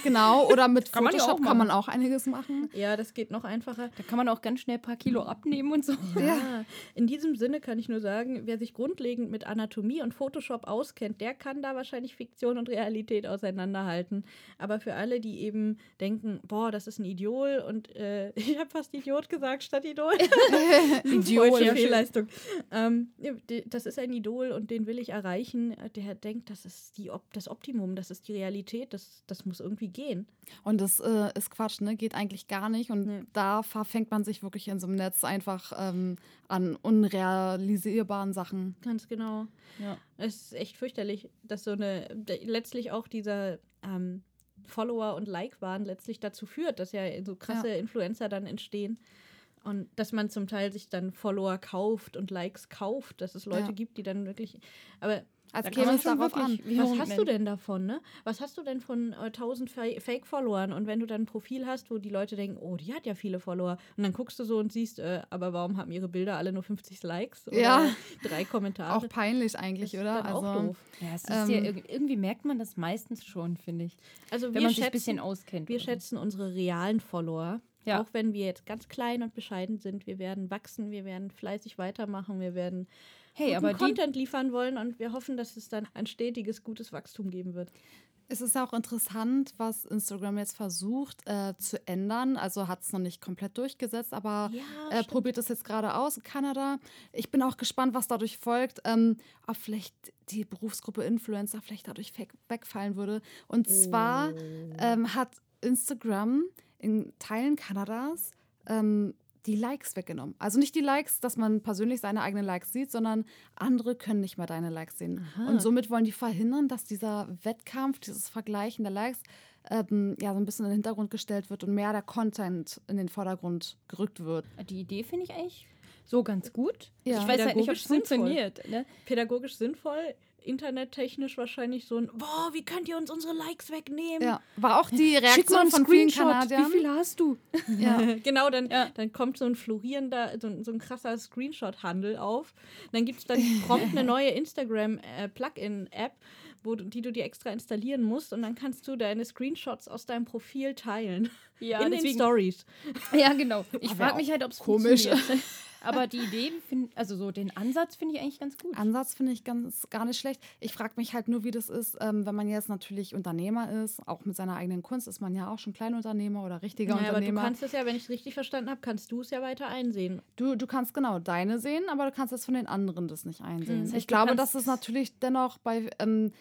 [SPEAKER 2] Genau, oder mit
[SPEAKER 1] Kann man ja
[SPEAKER 2] Photoshop
[SPEAKER 1] auch
[SPEAKER 2] kann man auch einiges machen.
[SPEAKER 4] Ja, das geht noch einfacher.
[SPEAKER 1] Da kann man auch ganz schnell ein paar Kilo abnehmen und so.
[SPEAKER 4] Ja. In diesem Sinne kann ich nur sagen, wer sich grundlegend mit Anatomie und Photoshop auskennt, der kann da wahrscheinlich Fiktion und Realität auseinanderhalten. Aber für alle, die eben denken, boah, das ist ein Idol und äh, ich habe fast Idiot gesagt statt Idol. Freudsche
[SPEAKER 2] Ja.
[SPEAKER 4] Fehlleistung. Ähm, das ist ein Idol und den will ich erreichen. Der denkt, das ist die, Op- das Optimum, das ist die Realität, das, das muss irgendwie gehen.
[SPEAKER 2] Und das äh, ist Quatsch, ne? Geht eigentlich gar nicht. Und
[SPEAKER 4] Nee.
[SPEAKER 2] da verfängt man sich wirklich in so einem Netz einfach ähm, an unrealisierbaren Sachen.
[SPEAKER 4] Ganz genau.
[SPEAKER 1] Ja.
[SPEAKER 4] Es ist echt fürchterlich, dass so eine, letztlich auch dieser ähm, Follower- und Like-Wahn letztlich dazu führt, dass ja so krasse Influencer dann entstehen. Und dass man zum Teil sich dann Follower kauft und Likes kauft, dass es Leute
[SPEAKER 2] Ja.
[SPEAKER 4] gibt, die dann wirklich. Aber
[SPEAKER 2] Als
[SPEAKER 1] Da
[SPEAKER 2] käme
[SPEAKER 1] kann man
[SPEAKER 2] es darauf an.
[SPEAKER 1] Wie
[SPEAKER 4] was hast du denn davon, ne? Was hast du denn von äh, 1000 Fa Fake-Followern? Und wenn du dann ein Profil hast, wo die Leute denken, oh, die hat ja viele Follower, und dann guckst du so und siehst, äh, aber warum haben ihre Bilder alle nur 50 Likes? Oder
[SPEAKER 2] Ja.
[SPEAKER 4] drei Kommentare.
[SPEAKER 2] Auch peinlich eigentlich,
[SPEAKER 4] Das ist
[SPEAKER 2] oder?
[SPEAKER 4] dann auch
[SPEAKER 2] Also,
[SPEAKER 4] doof.
[SPEAKER 1] Ja, es ist ja,
[SPEAKER 2] Ähm,
[SPEAKER 1] irg- irgendwie merkt man das meistens schon, finde ich.
[SPEAKER 4] Also
[SPEAKER 1] Wenn
[SPEAKER 4] wir
[SPEAKER 1] man sich ein
[SPEAKER 4] schätzen,
[SPEAKER 1] bisschen auskennt.
[SPEAKER 4] wir
[SPEAKER 1] oder
[SPEAKER 4] schätzen unsere realen Follower.
[SPEAKER 1] Ja.
[SPEAKER 4] Auch wenn wir jetzt ganz klein und bescheiden sind, wir werden wachsen, wir werden fleißig weitermachen, wir werden
[SPEAKER 1] Hey,
[SPEAKER 4] guten
[SPEAKER 1] aber die,
[SPEAKER 4] Content liefern wollen und wir hoffen, dass es dann ein stetiges, gutes Wachstum geben wird.
[SPEAKER 2] Es ist auch interessant, was Instagram jetzt versucht äh, zu ändern. Also hat es noch nicht komplett durchgesetzt, aber
[SPEAKER 4] Ja,
[SPEAKER 2] äh, probiert es jetzt gerade aus in Kanada. Ich bin auch gespannt, was dadurch folgt. Ähm, ob vielleicht die Berufsgruppe Influencer vielleicht dadurch weg, wegfallen würde. Und zwar
[SPEAKER 4] Oh.
[SPEAKER 2] ähm, hat Instagram in Teilen Kanadas ähm, die Likes weggenommen. Also nicht die Likes, dass man persönlich seine eigenen Likes sieht, sondern andere können nicht mehr deine Likes sehen.
[SPEAKER 1] Aha.
[SPEAKER 2] Und somit wollen die verhindern, dass dieser Wettkampf, dieses Vergleichen der Likes ähm, ja so ein bisschen in den Hintergrund gestellt wird und mehr der Content in den Vordergrund gerückt wird.
[SPEAKER 1] die Idee finde ich eigentlich so ganz gut.
[SPEAKER 2] Ja.
[SPEAKER 1] Ich weiß halt nicht, ob
[SPEAKER 4] Pädagogisch
[SPEAKER 1] es
[SPEAKER 4] sinnvoll.
[SPEAKER 1] funktioniert. Ne?
[SPEAKER 4] Pädagogisch sinnvoll, internettechnisch wahrscheinlich so ein, boah, wie könnt ihr uns unsere Likes wegnehmen?
[SPEAKER 2] Ja, war auch die Reaktion von vielen
[SPEAKER 1] Screenshot.
[SPEAKER 2] Kanadiern.
[SPEAKER 1] Wie viel hast du?
[SPEAKER 2] Ja.
[SPEAKER 4] genau, dann,
[SPEAKER 1] Ja.
[SPEAKER 4] dann kommt so ein florierender, so, ein- so ein krasser Screenshot-Handel auf. Dann gibt es dann prompt eine neue Instagram-Plugin-App, wo die du dir extra installieren musst und dann kannst du deine Screenshots aus deinem Profil teilen.
[SPEAKER 1] Ja,
[SPEAKER 4] in den
[SPEAKER 1] deswegen-
[SPEAKER 4] Stories.
[SPEAKER 1] Ja, genau. Ich frage mich halt, ob es
[SPEAKER 2] komisch.
[SPEAKER 1] funktioniert. Aber die Idee, find, also so den Ansatz finde ich eigentlich ganz gut.
[SPEAKER 2] Ansatz finde ich ganz gar nicht schlecht. Ich frage mich halt nur, wie das ist, ähm, wenn man jetzt natürlich Unternehmer ist, auch mit seiner eigenen Kunst ist man ja auch schon Kleinunternehmer oder richtiger
[SPEAKER 4] Naja, aber du
[SPEAKER 2] Unternehmer.
[SPEAKER 4] kannst es ja, wenn ich es richtig verstanden habe, kannst du es ja weiter einsehen.
[SPEAKER 2] Du, du kannst genau deine sehen, aber du kannst jetzt von den anderen das nicht einsehen.
[SPEAKER 1] Das heißt,
[SPEAKER 2] ich glaube, dass es natürlich dennoch bei ähm,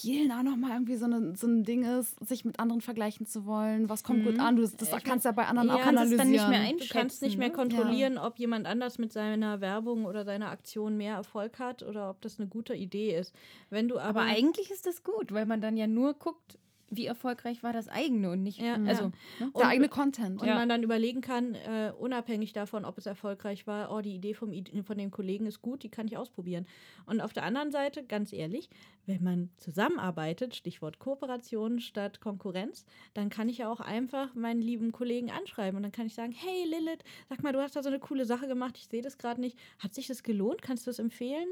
[SPEAKER 2] vielen auch nochmal irgendwie so, eine, so ein Ding ist, sich mit anderen vergleichen zu wollen. Was kommt gut
[SPEAKER 1] Mhm.
[SPEAKER 2] an? Du, das
[SPEAKER 1] Ich
[SPEAKER 2] kannst du ja bei anderen
[SPEAKER 4] ja,
[SPEAKER 2] auch
[SPEAKER 4] das
[SPEAKER 2] analysieren.
[SPEAKER 1] dann nicht mehr
[SPEAKER 4] Du kannst nicht mehr
[SPEAKER 1] ne?
[SPEAKER 4] kontrollieren, ob jemand anders mit seiner Werbung oder seiner Aktion mehr Erfolg hat oder ob das eine gute Idee ist. Wenn du aber,
[SPEAKER 1] Aber eigentlich ist das gut, weil man dann ja nur guckt, wie erfolgreich war das eigene und nicht.
[SPEAKER 4] Ja,
[SPEAKER 1] also,
[SPEAKER 4] ja.
[SPEAKER 1] ne?
[SPEAKER 2] Der eigene Content.
[SPEAKER 4] und
[SPEAKER 1] Ja.
[SPEAKER 4] man dann überlegen kann, äh, unabhängig davon, ob es erfolgreich war, oh, die Idee vom, von dem Kollegen ist gut, die kann ich ausprobieren. Und auf der anderen Seite, ganz ehrlich, wenn man zusammenarbeitet, Stichwort Kooperation statt Konkurrenz, dann kann ich ja auch einfach meinen lieben Kollegen anschreiben und dann kann ich sagen, hey Lilith, sag mal, du hast da so eine coole Sache gemacht, ich sehe das gerade nicht. Hat sich das gelohnt? Kannst du es empfehlen?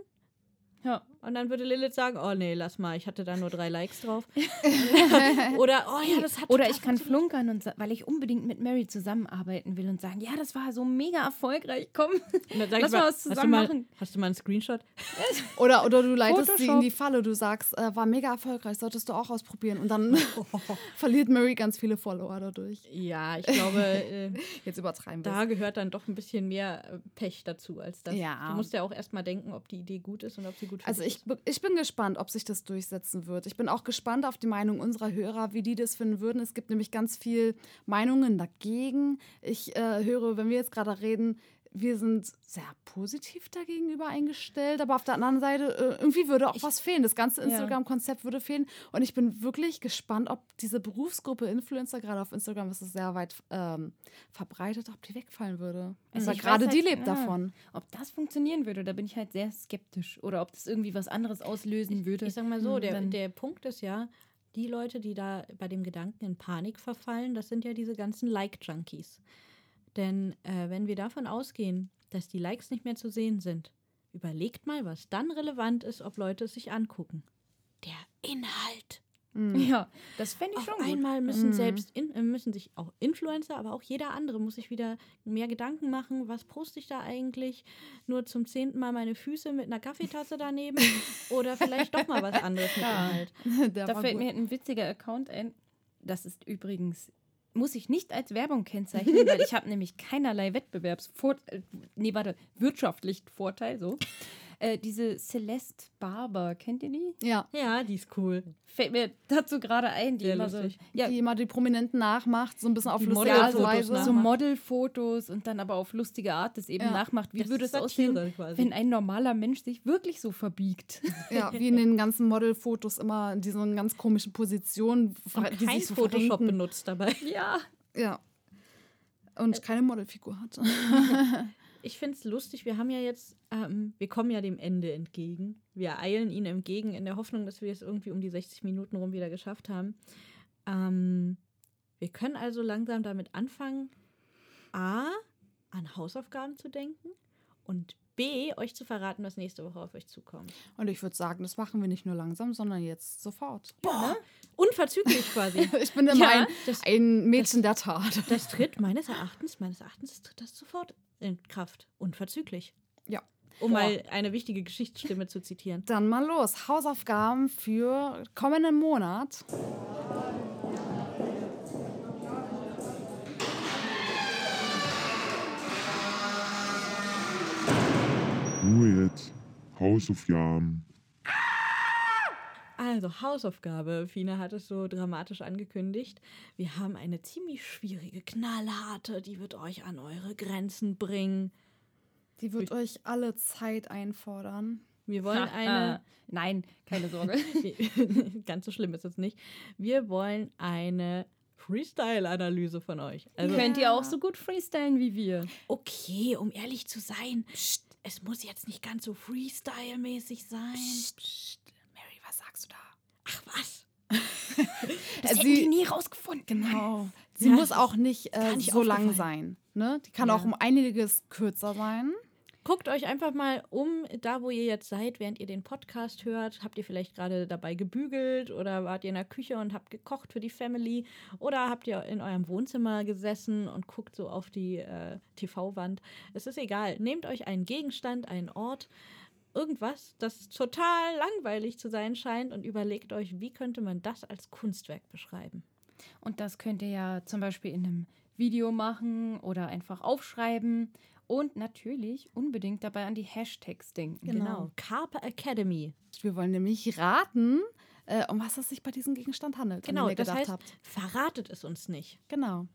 [SPEAKER 1] Ja.
[SPEAKER 4] Und dann würde Lilith sagen, oh nee, lass mal, ich hatte da nur drei Likes drauf. Oder, oh ja, das hat
[SPEAKER 1] Oder ich kann flunkern, und weil ich unbedingt mit Mary zusammenarbeiten will und sagen, ja, das war so mega erfolgreich. Komm, lass
[SPEAKER 4] ich
[SPEAKER 1] mal was
[SPEAKER 4] hast du
[SPEAKER 1] zusammen
[SPEAKER 4] mal,
[SPEAKER 1] machen.
[SPEAKER 4] Hast du mal einen Screenshot?
[SPEAKER 2] Oder, oder du leitest sie in
[SPEAKER 1] Photoshop.
[SPEAKER 2] die Falle. Du sagst, äh, war mega erfolgreich, solltest du auch ausprobieren. Und dann verliert Mary ganz viele Follower dadurch.
[SPEAKER 4] Ja, ich glaube, äh,
[SPEAKER 2] Jetzt übertreiben wir
[SPEAKER 4] da gehört dann doch ein bisschen mehr äh, Pech dazu als das.
[SPEAKER 2] Ja.
[SPEAKER 4] Du musst ja auch erstmal denken, ob die Idee gut ist und ob sie gut
[SPEAKER 2] Also ich, ich bin gespannt, ob sich das durchsetzen wird. Ich bin auch gespannt auf die Meinung unserer Hörer, wie die das finden würden. Es gibt nämlich ganz viel Meinungen dagegen. Ich äh, höre, wenn wir jetzt gerade reden, wir sind sehr positiv dagegenüber eingestellt, aber auf der anderen Seite äh, irgendwie würde auch
[SPEAKER 1] Ich-
[SPEAKER 2] was fehlen. Das ganze
[SPEAKER 1] Ja.
[SPEAKER 2] Instagram-Konzept würde fehlen. Und ich bin wirklich gespannt, ob diese Berufsgruppe Influencer, gerade auf Instagram ist es sehr weit ähm, verbreitet, ob die wegfallen würde.
[SPEAKER 1] Also ich
[SPEAKER 2] gerade
[SPEAKER 1] weiß
[SPEAKER 2] die
[SPEAKER 1] halt,
[SPEAKER 2] lebt
[SPEAKER 1] ja.
[SPEAKER 2] davon.
[SPEAKER 1] Ob das funktionieren würde, da bin ich halt sehr skeptisch. Oder ob das irgendwie was anderes auslösen würde.
[SPEAKER 4] Ich sag mal so,
[SPEAKER 1] Hm,
[SPEAKER 4] der, der Punkt ist ja, die Leute, die da bei dem Gedanken in Panik verfallen, das sind ja diese ganzen Like-Junkies. Denn äh, wenn wir davon ausgehen, dass die Likes nicht mehr zu sehen sind, überlegt mal, was dann relevant ist, ob Leute es sich angucken. Der Inhalt.
[SPEAKER 2] Mhm.
[SPEAKER 1] Ja, das fände ich
[SPEAKER 4] Auf
[SPEAKER 1] schon gut.
[SPEAKER 4] einmal müssen
[SPEAKER 2] Mhm.
[SPEAKER 4] selbst in, äh, müssen sich auch Influencer, aber auch jeder andere muss sich wieder mehr Gedanken machen, was poste ich da eigentlich? Nur zum zehnten Mal meine Füße mit einer Kaffeetasse daneben oder vielleicht doch mal was anderes mit
[SPEAKER 1] Ja.
[SPEAKER 4] Inhalt.
[SPEAKER 2] Der
[SPEAKER 1] Da
[SPEAKER 2] war
[SPEAKER 1] fällt
[SPEAKER 2] gut.
[SPEAKER 1] mir ein witziger Account ein. Das ist übrigens, muss ich nicht als Werbung kennzeichnen, weil ich habe nämlich keinerlei Wettbewerbsvorteil, nee, warte, wirtschaftlichen Vorteil, so. Äh, diese Celeste Barber, kennt ihr die?
[SPEAKER 2] Ja.
[SPEAKER 4] Ja, die ist cool.
[SPEAKER 1] Fällt mir dazu gerade ein, die
[SPEAKER 4] Sehr
[SPEAKER 1] immer so, ja,
[SPEAKER 2] die immer die Prominenten nachmacht, so ein bisschen auf
[SPEAKER 4] Die
[SPEAKER 2] lustige Art und Weise.
[SPEAKER 1] so Modelfotos und dann aber auf lustige Art das eben
[SPEAKER 2] Ja.
[SPEAKER 1] nachmacht. Wie
[SPEAKER 4] Das
[SPEAKER 1] würde es aussehen,
[SPEAKER 4] quasi.
[SPEAKER 1] wenn ein normaler Mensch sich wirklich so verbiegt?
[SPEAKER 2] Ja, wie in den ganzen Modelfotos immer in diesen ganz komischen Positionen,
[SPEAKER 4] Und
[SPEAKER 2] die
[SPEAKER 4] kein
[SPEAKER 2] sich so
[SPEAKER 4] Photoshop
[SPEAKER 2] verrenken.
[SPEAKER 4] benutzt dabei.
[SPEAKER 1] ja.
[SPEAKER 2] Ja. Und keine Modelfigur hat.
[SPEAKER 4] Ich finde es lustig, wir haben ja jetzt, ähm, wir kommen ja dem Ende entgegen. Wir eilen ihnen entgegen in der Hoffnung, dass wir es irgendwie um die 60 Minuten rum wieder geschafft haben. Ähm, wir können also langsam damit anfangen, A, an Hausaufgaben zu denken und B, euch zu verraten, was nächste Woche auf euch zukommt.
[SPEAKER 2] Und ich würde sagen, das machen wir nicht nur langsam, sondern jetzt sofort.
[SPEAKER 4] Boah, unverzüglich quasi.
[SPEAKER 2] Ich bin immer
[SPEAKER 4] Ja,
[SPEAKER 2] ein,
[SPEAKER 4] das-
[SPEAKER 2] ein Mädchen der Tat.
[SPEAKER 4] Das tritt meines Erachtens, meines Erachtens tritt das sofort in Kraft. Unverzüglich.
[SPEAKER 2] Ja.
[SPEAKER 4] Um mal eine wichtige Geschichtsstimme zu zitieren.
[SPEAKER 2] Dann mal los. Hausaufgaben für kommenden Monat.
[SPEAKER 3] Ruhe jetzt. Hausaufgaben.
[SPEAKER 4] Also, Hausaufgabe. Fina hat es so dramatisch angekündigt. Wir haben eine ziemlich schwierige, knallharte, die wird euch an eure Grenzen bringen.
[SPEAKER 2] Die wird euch alle Zeit einfordern.
[SPEAKER 4] Wir wollen eine.
[SPEAKER 1] Nein, keine Sorge.
[SPEAKER 4] ganz so schlimm ist es nicht. Wir wollen eine Freestyle-Analyse von euch. Also,
[SPEAKER 1] Könnt ihr auch so gut freestylen wie wir?
[SPEAKER 4] okay, um ehrlich zu sein, es muss jetzt nicht ganz so Freestyle-mäßig sein.
[SPEAKER 2] Mary, was sagst du da?
[SPEAKER 4] Ach was?
[SPEAKER 1] Das hätten
[SPEAKER 2] Sie-
[SPEAKER 1] die nie rausgefunden.
[SPEAKER 2] Genau. Sie
[SPEAKER 4] Ja,
[SPEAKER 2] muss auch nicht, äh, so lang sein. Ne? Die kann
[SPEAKER 4] Ja.
[SPEAKER 2] auch um einiges kürzer sein.
[SPEAKER 4] Guckt euch einfach mal um, da wo ihr jetzt seid, während ihr den Podcast hört. Habt ihr vielleicht gerade dabei gebügelt oder wart ihr in der Küche und habt gekocht für die Family oder habt ihr in eurem Wohnzimmer gesessen und guckt so auf die äh, TV-Wand. Es ist egal. Nehmt euch einen Gegenstand, einen Ort, irgendwas, das total langweilig zu sein scheint und überlegt euch, wie könnte man das als Kunstwerk beschreiben.
[SPEAKER 1] Und das könnt ihr ja zum Beispiel in einem Video machen oder einfach aufschreiben. Und natürlich unbedingt dabei an die Hashtags denken.
[SPEAKER 2] Genau.
[SPEAKER 4] Carpe Academy.
[SPEAKER 2] Wir wollen nämlich raten, äh, um was es sich bei diesem Gegenstand handelt. an
[SPEAKER 4] Genau, das
[SPEAKER 2] gedacht
[SPEAKER 4] heißt,
[SPEAKER 2] habt.
[SPEAKER 4] verratet es uns nicht.
[SPEAKER 2] Genau.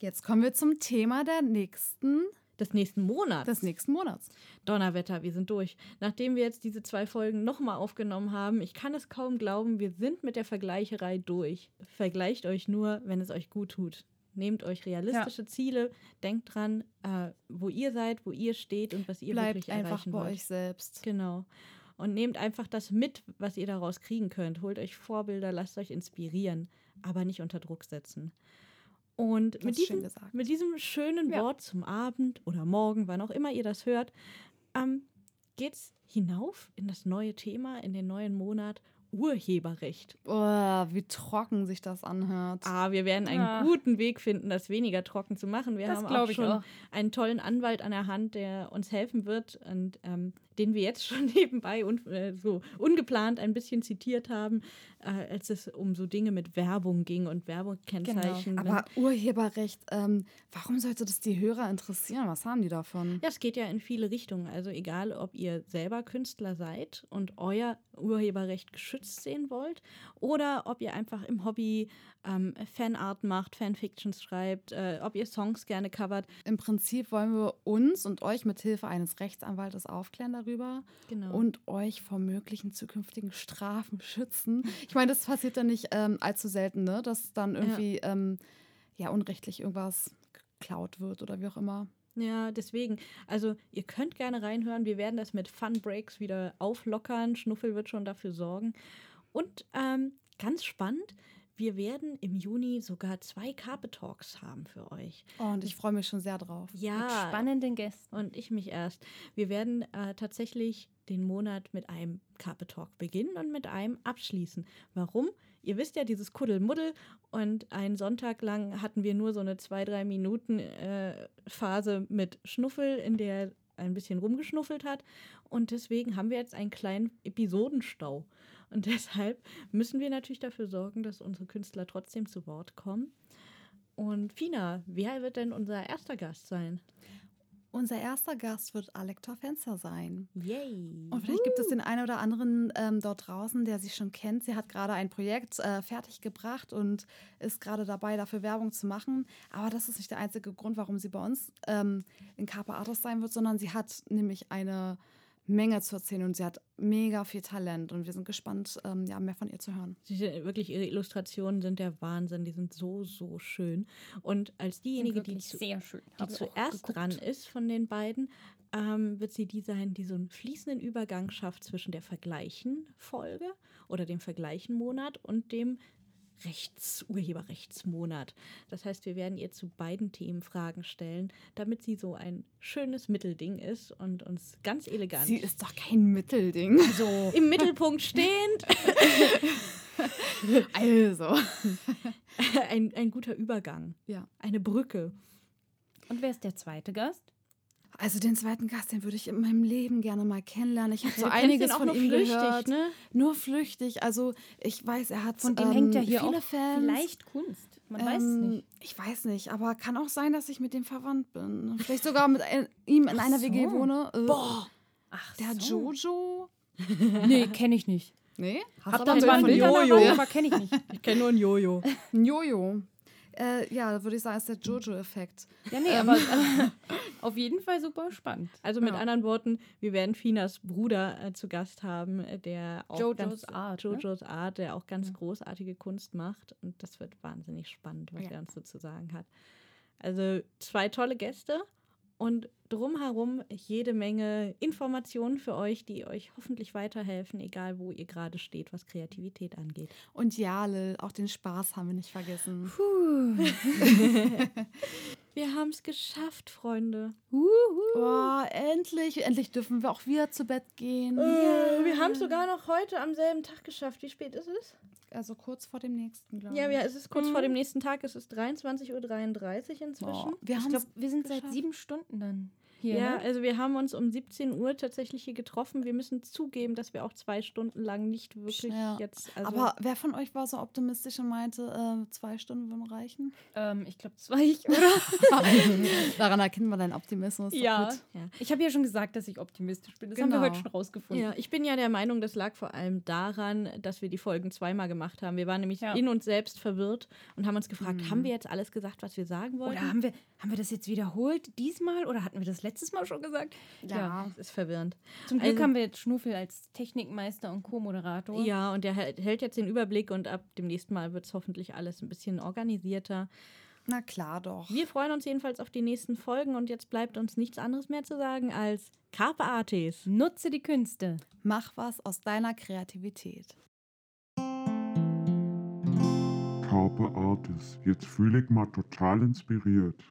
[SPEAKER 2] Jetzt kommen wir zum Thema der nächsten,
[SPEAKER 4] Des nächsten Monats.
[SPEAKER 2] des nächsten Monats.
[SPEAKER 4] Donnerwetter, wir sind durch. Nachdem wir jetzt diese zwei Folgen nochmal aufgenommen haben, ich kann es kaum glauben, wir sind mit der Vergleicherei durch. Vergleicht euch nur, wenn es euch gut tut. Nehmt euch realistische Ziele, denkt dran, äh, wo ihr seid, wo ihr steht und was ihr
[SPEAKER 2] Bleibt
[SPEAKER 4] wirklich
[SPEAKER 2] einfach
[SPEAKER 4] erreichen
[SPEAKER 2] bei
[SPEAKER 4] wollt.
[SPEAKER 2] euch selbst.
[SPEAKER 4] Genau. Und nehmt einfach das mit, was ihr daraus kriegen könnt. Holt euch Vorbilder, lasst euch inspirieren, aber nicht unter Druck setzen. Und mit diesem, mit diesem schönen
[SPEAKER 1] Ja.
[SPEAKER 4] Wort zum Abend oder morgen, wann auch immer ihr das hört, ähm, geht's hinauf in das neue Thema, in den neuen Monat Urheberrecht.
[SPEAKER 2] Oh, wie trocken sich das anhört.
[SPEAKER 4] Ah, wir werden einen
[SPEAKER 1] Ah.
[SPEAKER 4] guten Weg finden, das weniger trocken zu machen. Wir
[SPEAKER 1] Das
[SPEAKER 4] haben auch schon
[SPEAKER 1] auch.
[SPEAKER 4] einen tollen Anwalt an der Hand, der uns helfen wird und ähm, den wir jetzt schon nebenbei und äh, so ungeplant ein bisschen zitiert haben, äh, als es um so Dinge mit Werbung ging und Werbekennzeichen.
[SPEAKER 2] Genau. Aber Urheberrecht, ähm, warum sollte das die Hörer interessieren? Was haben die davon?
[SPEAKER 4] Ja, es geht ja in viele Richtungen. Also egal, ob ihr selber Künstler seid und euer Urheberrecht geschützt sehen wollt oder ob ihr einfach im Hobby ähm, Fanart macht, Fanfictions schreibt, äh, ob ihr Songs gerne covert.
[SPEAKER 2] Im Prinzip wollen wir uns und euch mit Hilfe eines Rechtsanwaltes aufklären darüber
[SPEAKER 4] Genau.
[SPEAKER 2] und euch vor möglichen zukünftigen Strafen schützen. Ich meine, das passiert ja nicht ähm, allzu selten, ne? dass dann irgendwie ähm, ja unrechtlich irgendwas geklaut wird oder wie auch immer.
[SPEAKER 4] Ja, deswegen. Also, ihr könnt gerne reinhören. Wir werden das mit Fun Breaks wieder auflockern. Schnuffel wird schon dafür sorgen. Und ähm, ganz spannend, wir werden im Juni sogar zwei Carpe Talks haben für euch.
[SPEAKER 2] Oh, und ich freue mich schon sehr drauf.
[SPEAKER 1] Mit
[SPEAKER 4] Ja,
[SPEAKER 1] spannenden Gästen.
[SPEAKER 4] und ich mich erst. Wir werden äh, tatsächlich den Monat mit einem Carpe Talk beginnen und mit einem abschließen. Warum? Ihr wisst ja, dieses Kuddelmuddel und einen Sonntag lang hatten wir nur so eine zwei, drei Minuten äh, Phase mit Schnuffel, in der er ein bisschen rumgeschnuffelt hat. Und deswegen haben wir jetzt einen kleinen Episodenstau. Und deshalb müssen wir natürlich dafür sorgen, dass unsere Künstler trotzdem zu Wort kommen. Und Fina, wer wird denn unser erster Gast sein?
[SPEAKER 2] Unser erster Gast wird Alektor Fenster sein.
[SPEAKER 4] Yay!
[SPEAKER 2] Und vielleicht gibt es den einen oder anderen ähm, dort draußen, der sie schon kennt. Sie hat gerade ein Projekt äh, fertiggebracht und ist gerade dabei, dafür Werbung zu machen. Aber das ist nicht der einzige Grund, warum sie bei uns ähm, in Carpe Artis sein wird, sondern sie hat nämlich eine Menge zu erzählen und sie hat mega viel Talent und wir sind gespannt, ähm, ja, mehr von ihr zu hören.
[SPEAKER 4] Sie sind, wirklich, ihre Illustrationen sind der Wahnsinn. Die sind so, so schön. Und als diejenige, die, zu,
[SPEAKER 1] sehr schön.
[SPEAKER 4] die zuerst dran ist von den beiden, ähm, wird sie die sein, die so einen fließenden Übergang schafft zwischen der Vergleichen-Folge oder dem Vergleichen-Monat und dem Rechts Urheberrechtsmonat. Das heißt, wir werden ihr zu beiden Themen Fragen stellen, damit sie so ein schönes Mittelding ist und uns ganz elegant.
[SPEAKER 2] Sie ist doch kein Mittelding.
[SPEAKER 4] so im Mittelpunkt stehend.
[SPEAKER 2] also.
[SPEAKER 4] ein, ein guter Übergang.
[SPEAKER 2] Ja.
[SPEAKER 4] Eine Brücke.
[SPEAKER 1] Und wer ist der zweite Gast?
[SPEAKER 2] Also den zweiten Gast, den würde ich in meinem Leben gerne mal kennenlernen. Ich habe so einiges von
[SPEAKER 4] nur
[SPEAKER 2] ihm
[SPEAKER 4] flüchtig,
[SPEAKER 2] gehört.
[SPEAKER 4] ne?
[SPEAKER 2] Nur flüchtig. Also ich weiß, er hat
[SPEAKER 1] Von dem
[SPEAKER 2] ähm,
[SPEAKER 1] hängt ja hier
[SPEAKER 2] viele
[SPEAKER 1] auch
[SPEAKER 2] Fans.
[SPEAKER 1] vielleicht Kunst. Man weiß es
[SPEAKER 2] Ähm,
[SPEAKER 1] nicht.
[SPEAKER 2] Ich weiß nicht, aber kann auch sein, dass ich mit dem verwandt bin. Vielleicht sogar mit ein, ihm in
[SPEAKER 1] Ach
[SPEAKER 2] einer WG
[SPEAKER 1] so.
[SPEAKER 2] wohne. Äh,
[SPEAKER 4] Boah.
[SPEAKER 1] Ach
[SPEAKER 2] Der
[SPEAKER 1] so.
[SPEAKER 2] Jojo?
[SPEAKER 1] Nee, kenne ich nicht.
[SPEAKER 2] Nee? Hast
[SPEAKER 1] Hab dann
[SPEAKER 2] ein
[SPEAKER 1] zwar ein
[SPEAKER 2] Bild Jojo.
[SPEAKER 1] aber kenne ich nicht.
[SPEAKER 4] Ich kenne nur ein Jojo.
[SPEAKER 2] Ein Jojo. Äh, ja, da würde ich sagen, ist der Jojo-Effekt.
[SPEAKER 1] Ja, nee, aber äh, auf jeden Fall super spannend.
[SPEAKER 4] Also mit
[SPEAKER 2] Ja.
[SPEAKER 4] anderen Worten, wir werden Finas Bruder äh, zu Gast haben, äh, der auch
[SPEAKER 1] Jojo's
[SPEAKER 4] ganz,
[SPEAKER 1] Art, ne?
[SPEAKER 4] Jojo's Art, der auch ganz
[SPEAKER 1] Ja.
[SPEAKER 4] großartige Kunst macht. Und das wird wahnsinnig spannend, was
[SPEAKER 2] Ja.
[SPEAKER 4] er uns so zu sagen hat. Also zwei tolle Gäste und drumherum jede Menge Informationen für euch, die euch hoffentlich weiterhelfen, egal wo ihr gerade steht, was Kreativität angeht.
[SPEAKER 2] Und ja, Lil, auch den Spaß haben wir nicht vergessen.
[SPEAKER 4] Wir haben es geschafft, Freunde.
[SPEAKER 2] Oh, endlich, endlich dürfen wir auch wieder zu Bett gehen.
[SPEAKER 4] Äh, Wir haben es sogar noch heute am selben Tag geschafft. Wie spät ist es?
[SPEAKER 2] Also kurz vor dem nächsten, glaube
[SPEAKER 4] Ja,
[SPEAKER 2] ich.
[SPEAKER 4] ja, es ist kurz vor dem nächsten Tag. Es ist 23.33 Uhr inzwischen.
[SPEAKER 2] Boah, wir
[SPEAKER 1] Ich glaube, wir sind seit
[SPEAKER 4] geschafft.
[SPEAKER 1] sieben Stunden dann hier.
[SPEAKER 4] Ja,
[SPEAKER 1] ne?
[SPEAKER 4] also wir haben uns um 17 Uhr tatsächlich hier getroffen. Wir müssen zugeben, dass wir auch zwei Stunden lang nicht wirklich
[SPEAKER 2] Ja.
[SPEAKER 4] jetzt. Also
[SPEAKER 2] Aber wer von euch war so optimistisch und meinte, äh, zwei Stunden würden reichen?
[SPEAKER 1] Ähm, ich glaube, das war ich, oder?
[SPEAKER 2] Daran erkennen wir deinen Optimismus.
[SPEAKER 1] Ja.
[SPEAKER 4] ja.
[SPEAKER 1] Ich habe ja schon gesagt, dass ich optimistisch bin. Das haben wir
[SPEAKER 2] Genau.
[SPEAKER 1] heute schon rausgefunden.
[SPEAKER 4] ja, ich bin ja der Meinung, das lag vor allem daran, dass wir die Folgen zweimal gemacht haben. Wir waren nämlich
[SPEAKER 1] Ja.
[SPEAKER 4] in uns selbst verwirrt und haben uns gefragt,
[SPEAKER 2] Mhm.
[SPEAKER 4] haben wir jetzt alles gesagt, was wir sagen wollten?
[SPEAKER 1] Oder haben wir, haben wir das jetzt wiederholt diesmal oder hatten wir das letztes Mal schon gesagt?
[SPEAKER 2] Ja.
[SPEAKER 4] Das ist verwirrend.
[SPEAKER 1] Zum Glück
[SPEAKER 4] Also-
[SPEAKER 1] haben wir jetzt Schnuffel als Technikmeister und Co-Moderator.
[SPEAKER 4] Ja, und der hält hält jetzt den Überblick und ab dem nächsten Mal wird es hoffentlich alles ein bisschen organisierter.
[SPEAKER 2] Na klar doch.
[SPEAKER 4] Wir freuen uns jedenfalls auf die nächsten Folgen und jetzt bleibt uns nichts anderes mehr zu sagen als Carpe Artis.
[SPEAKER 1] Nutze die Künste.
[SPEAKER 2] Mach was aus deiner Kreativität.
[SPEAKER 3] Carpe Artis. Jetzt fühle ich mal total inspiriert.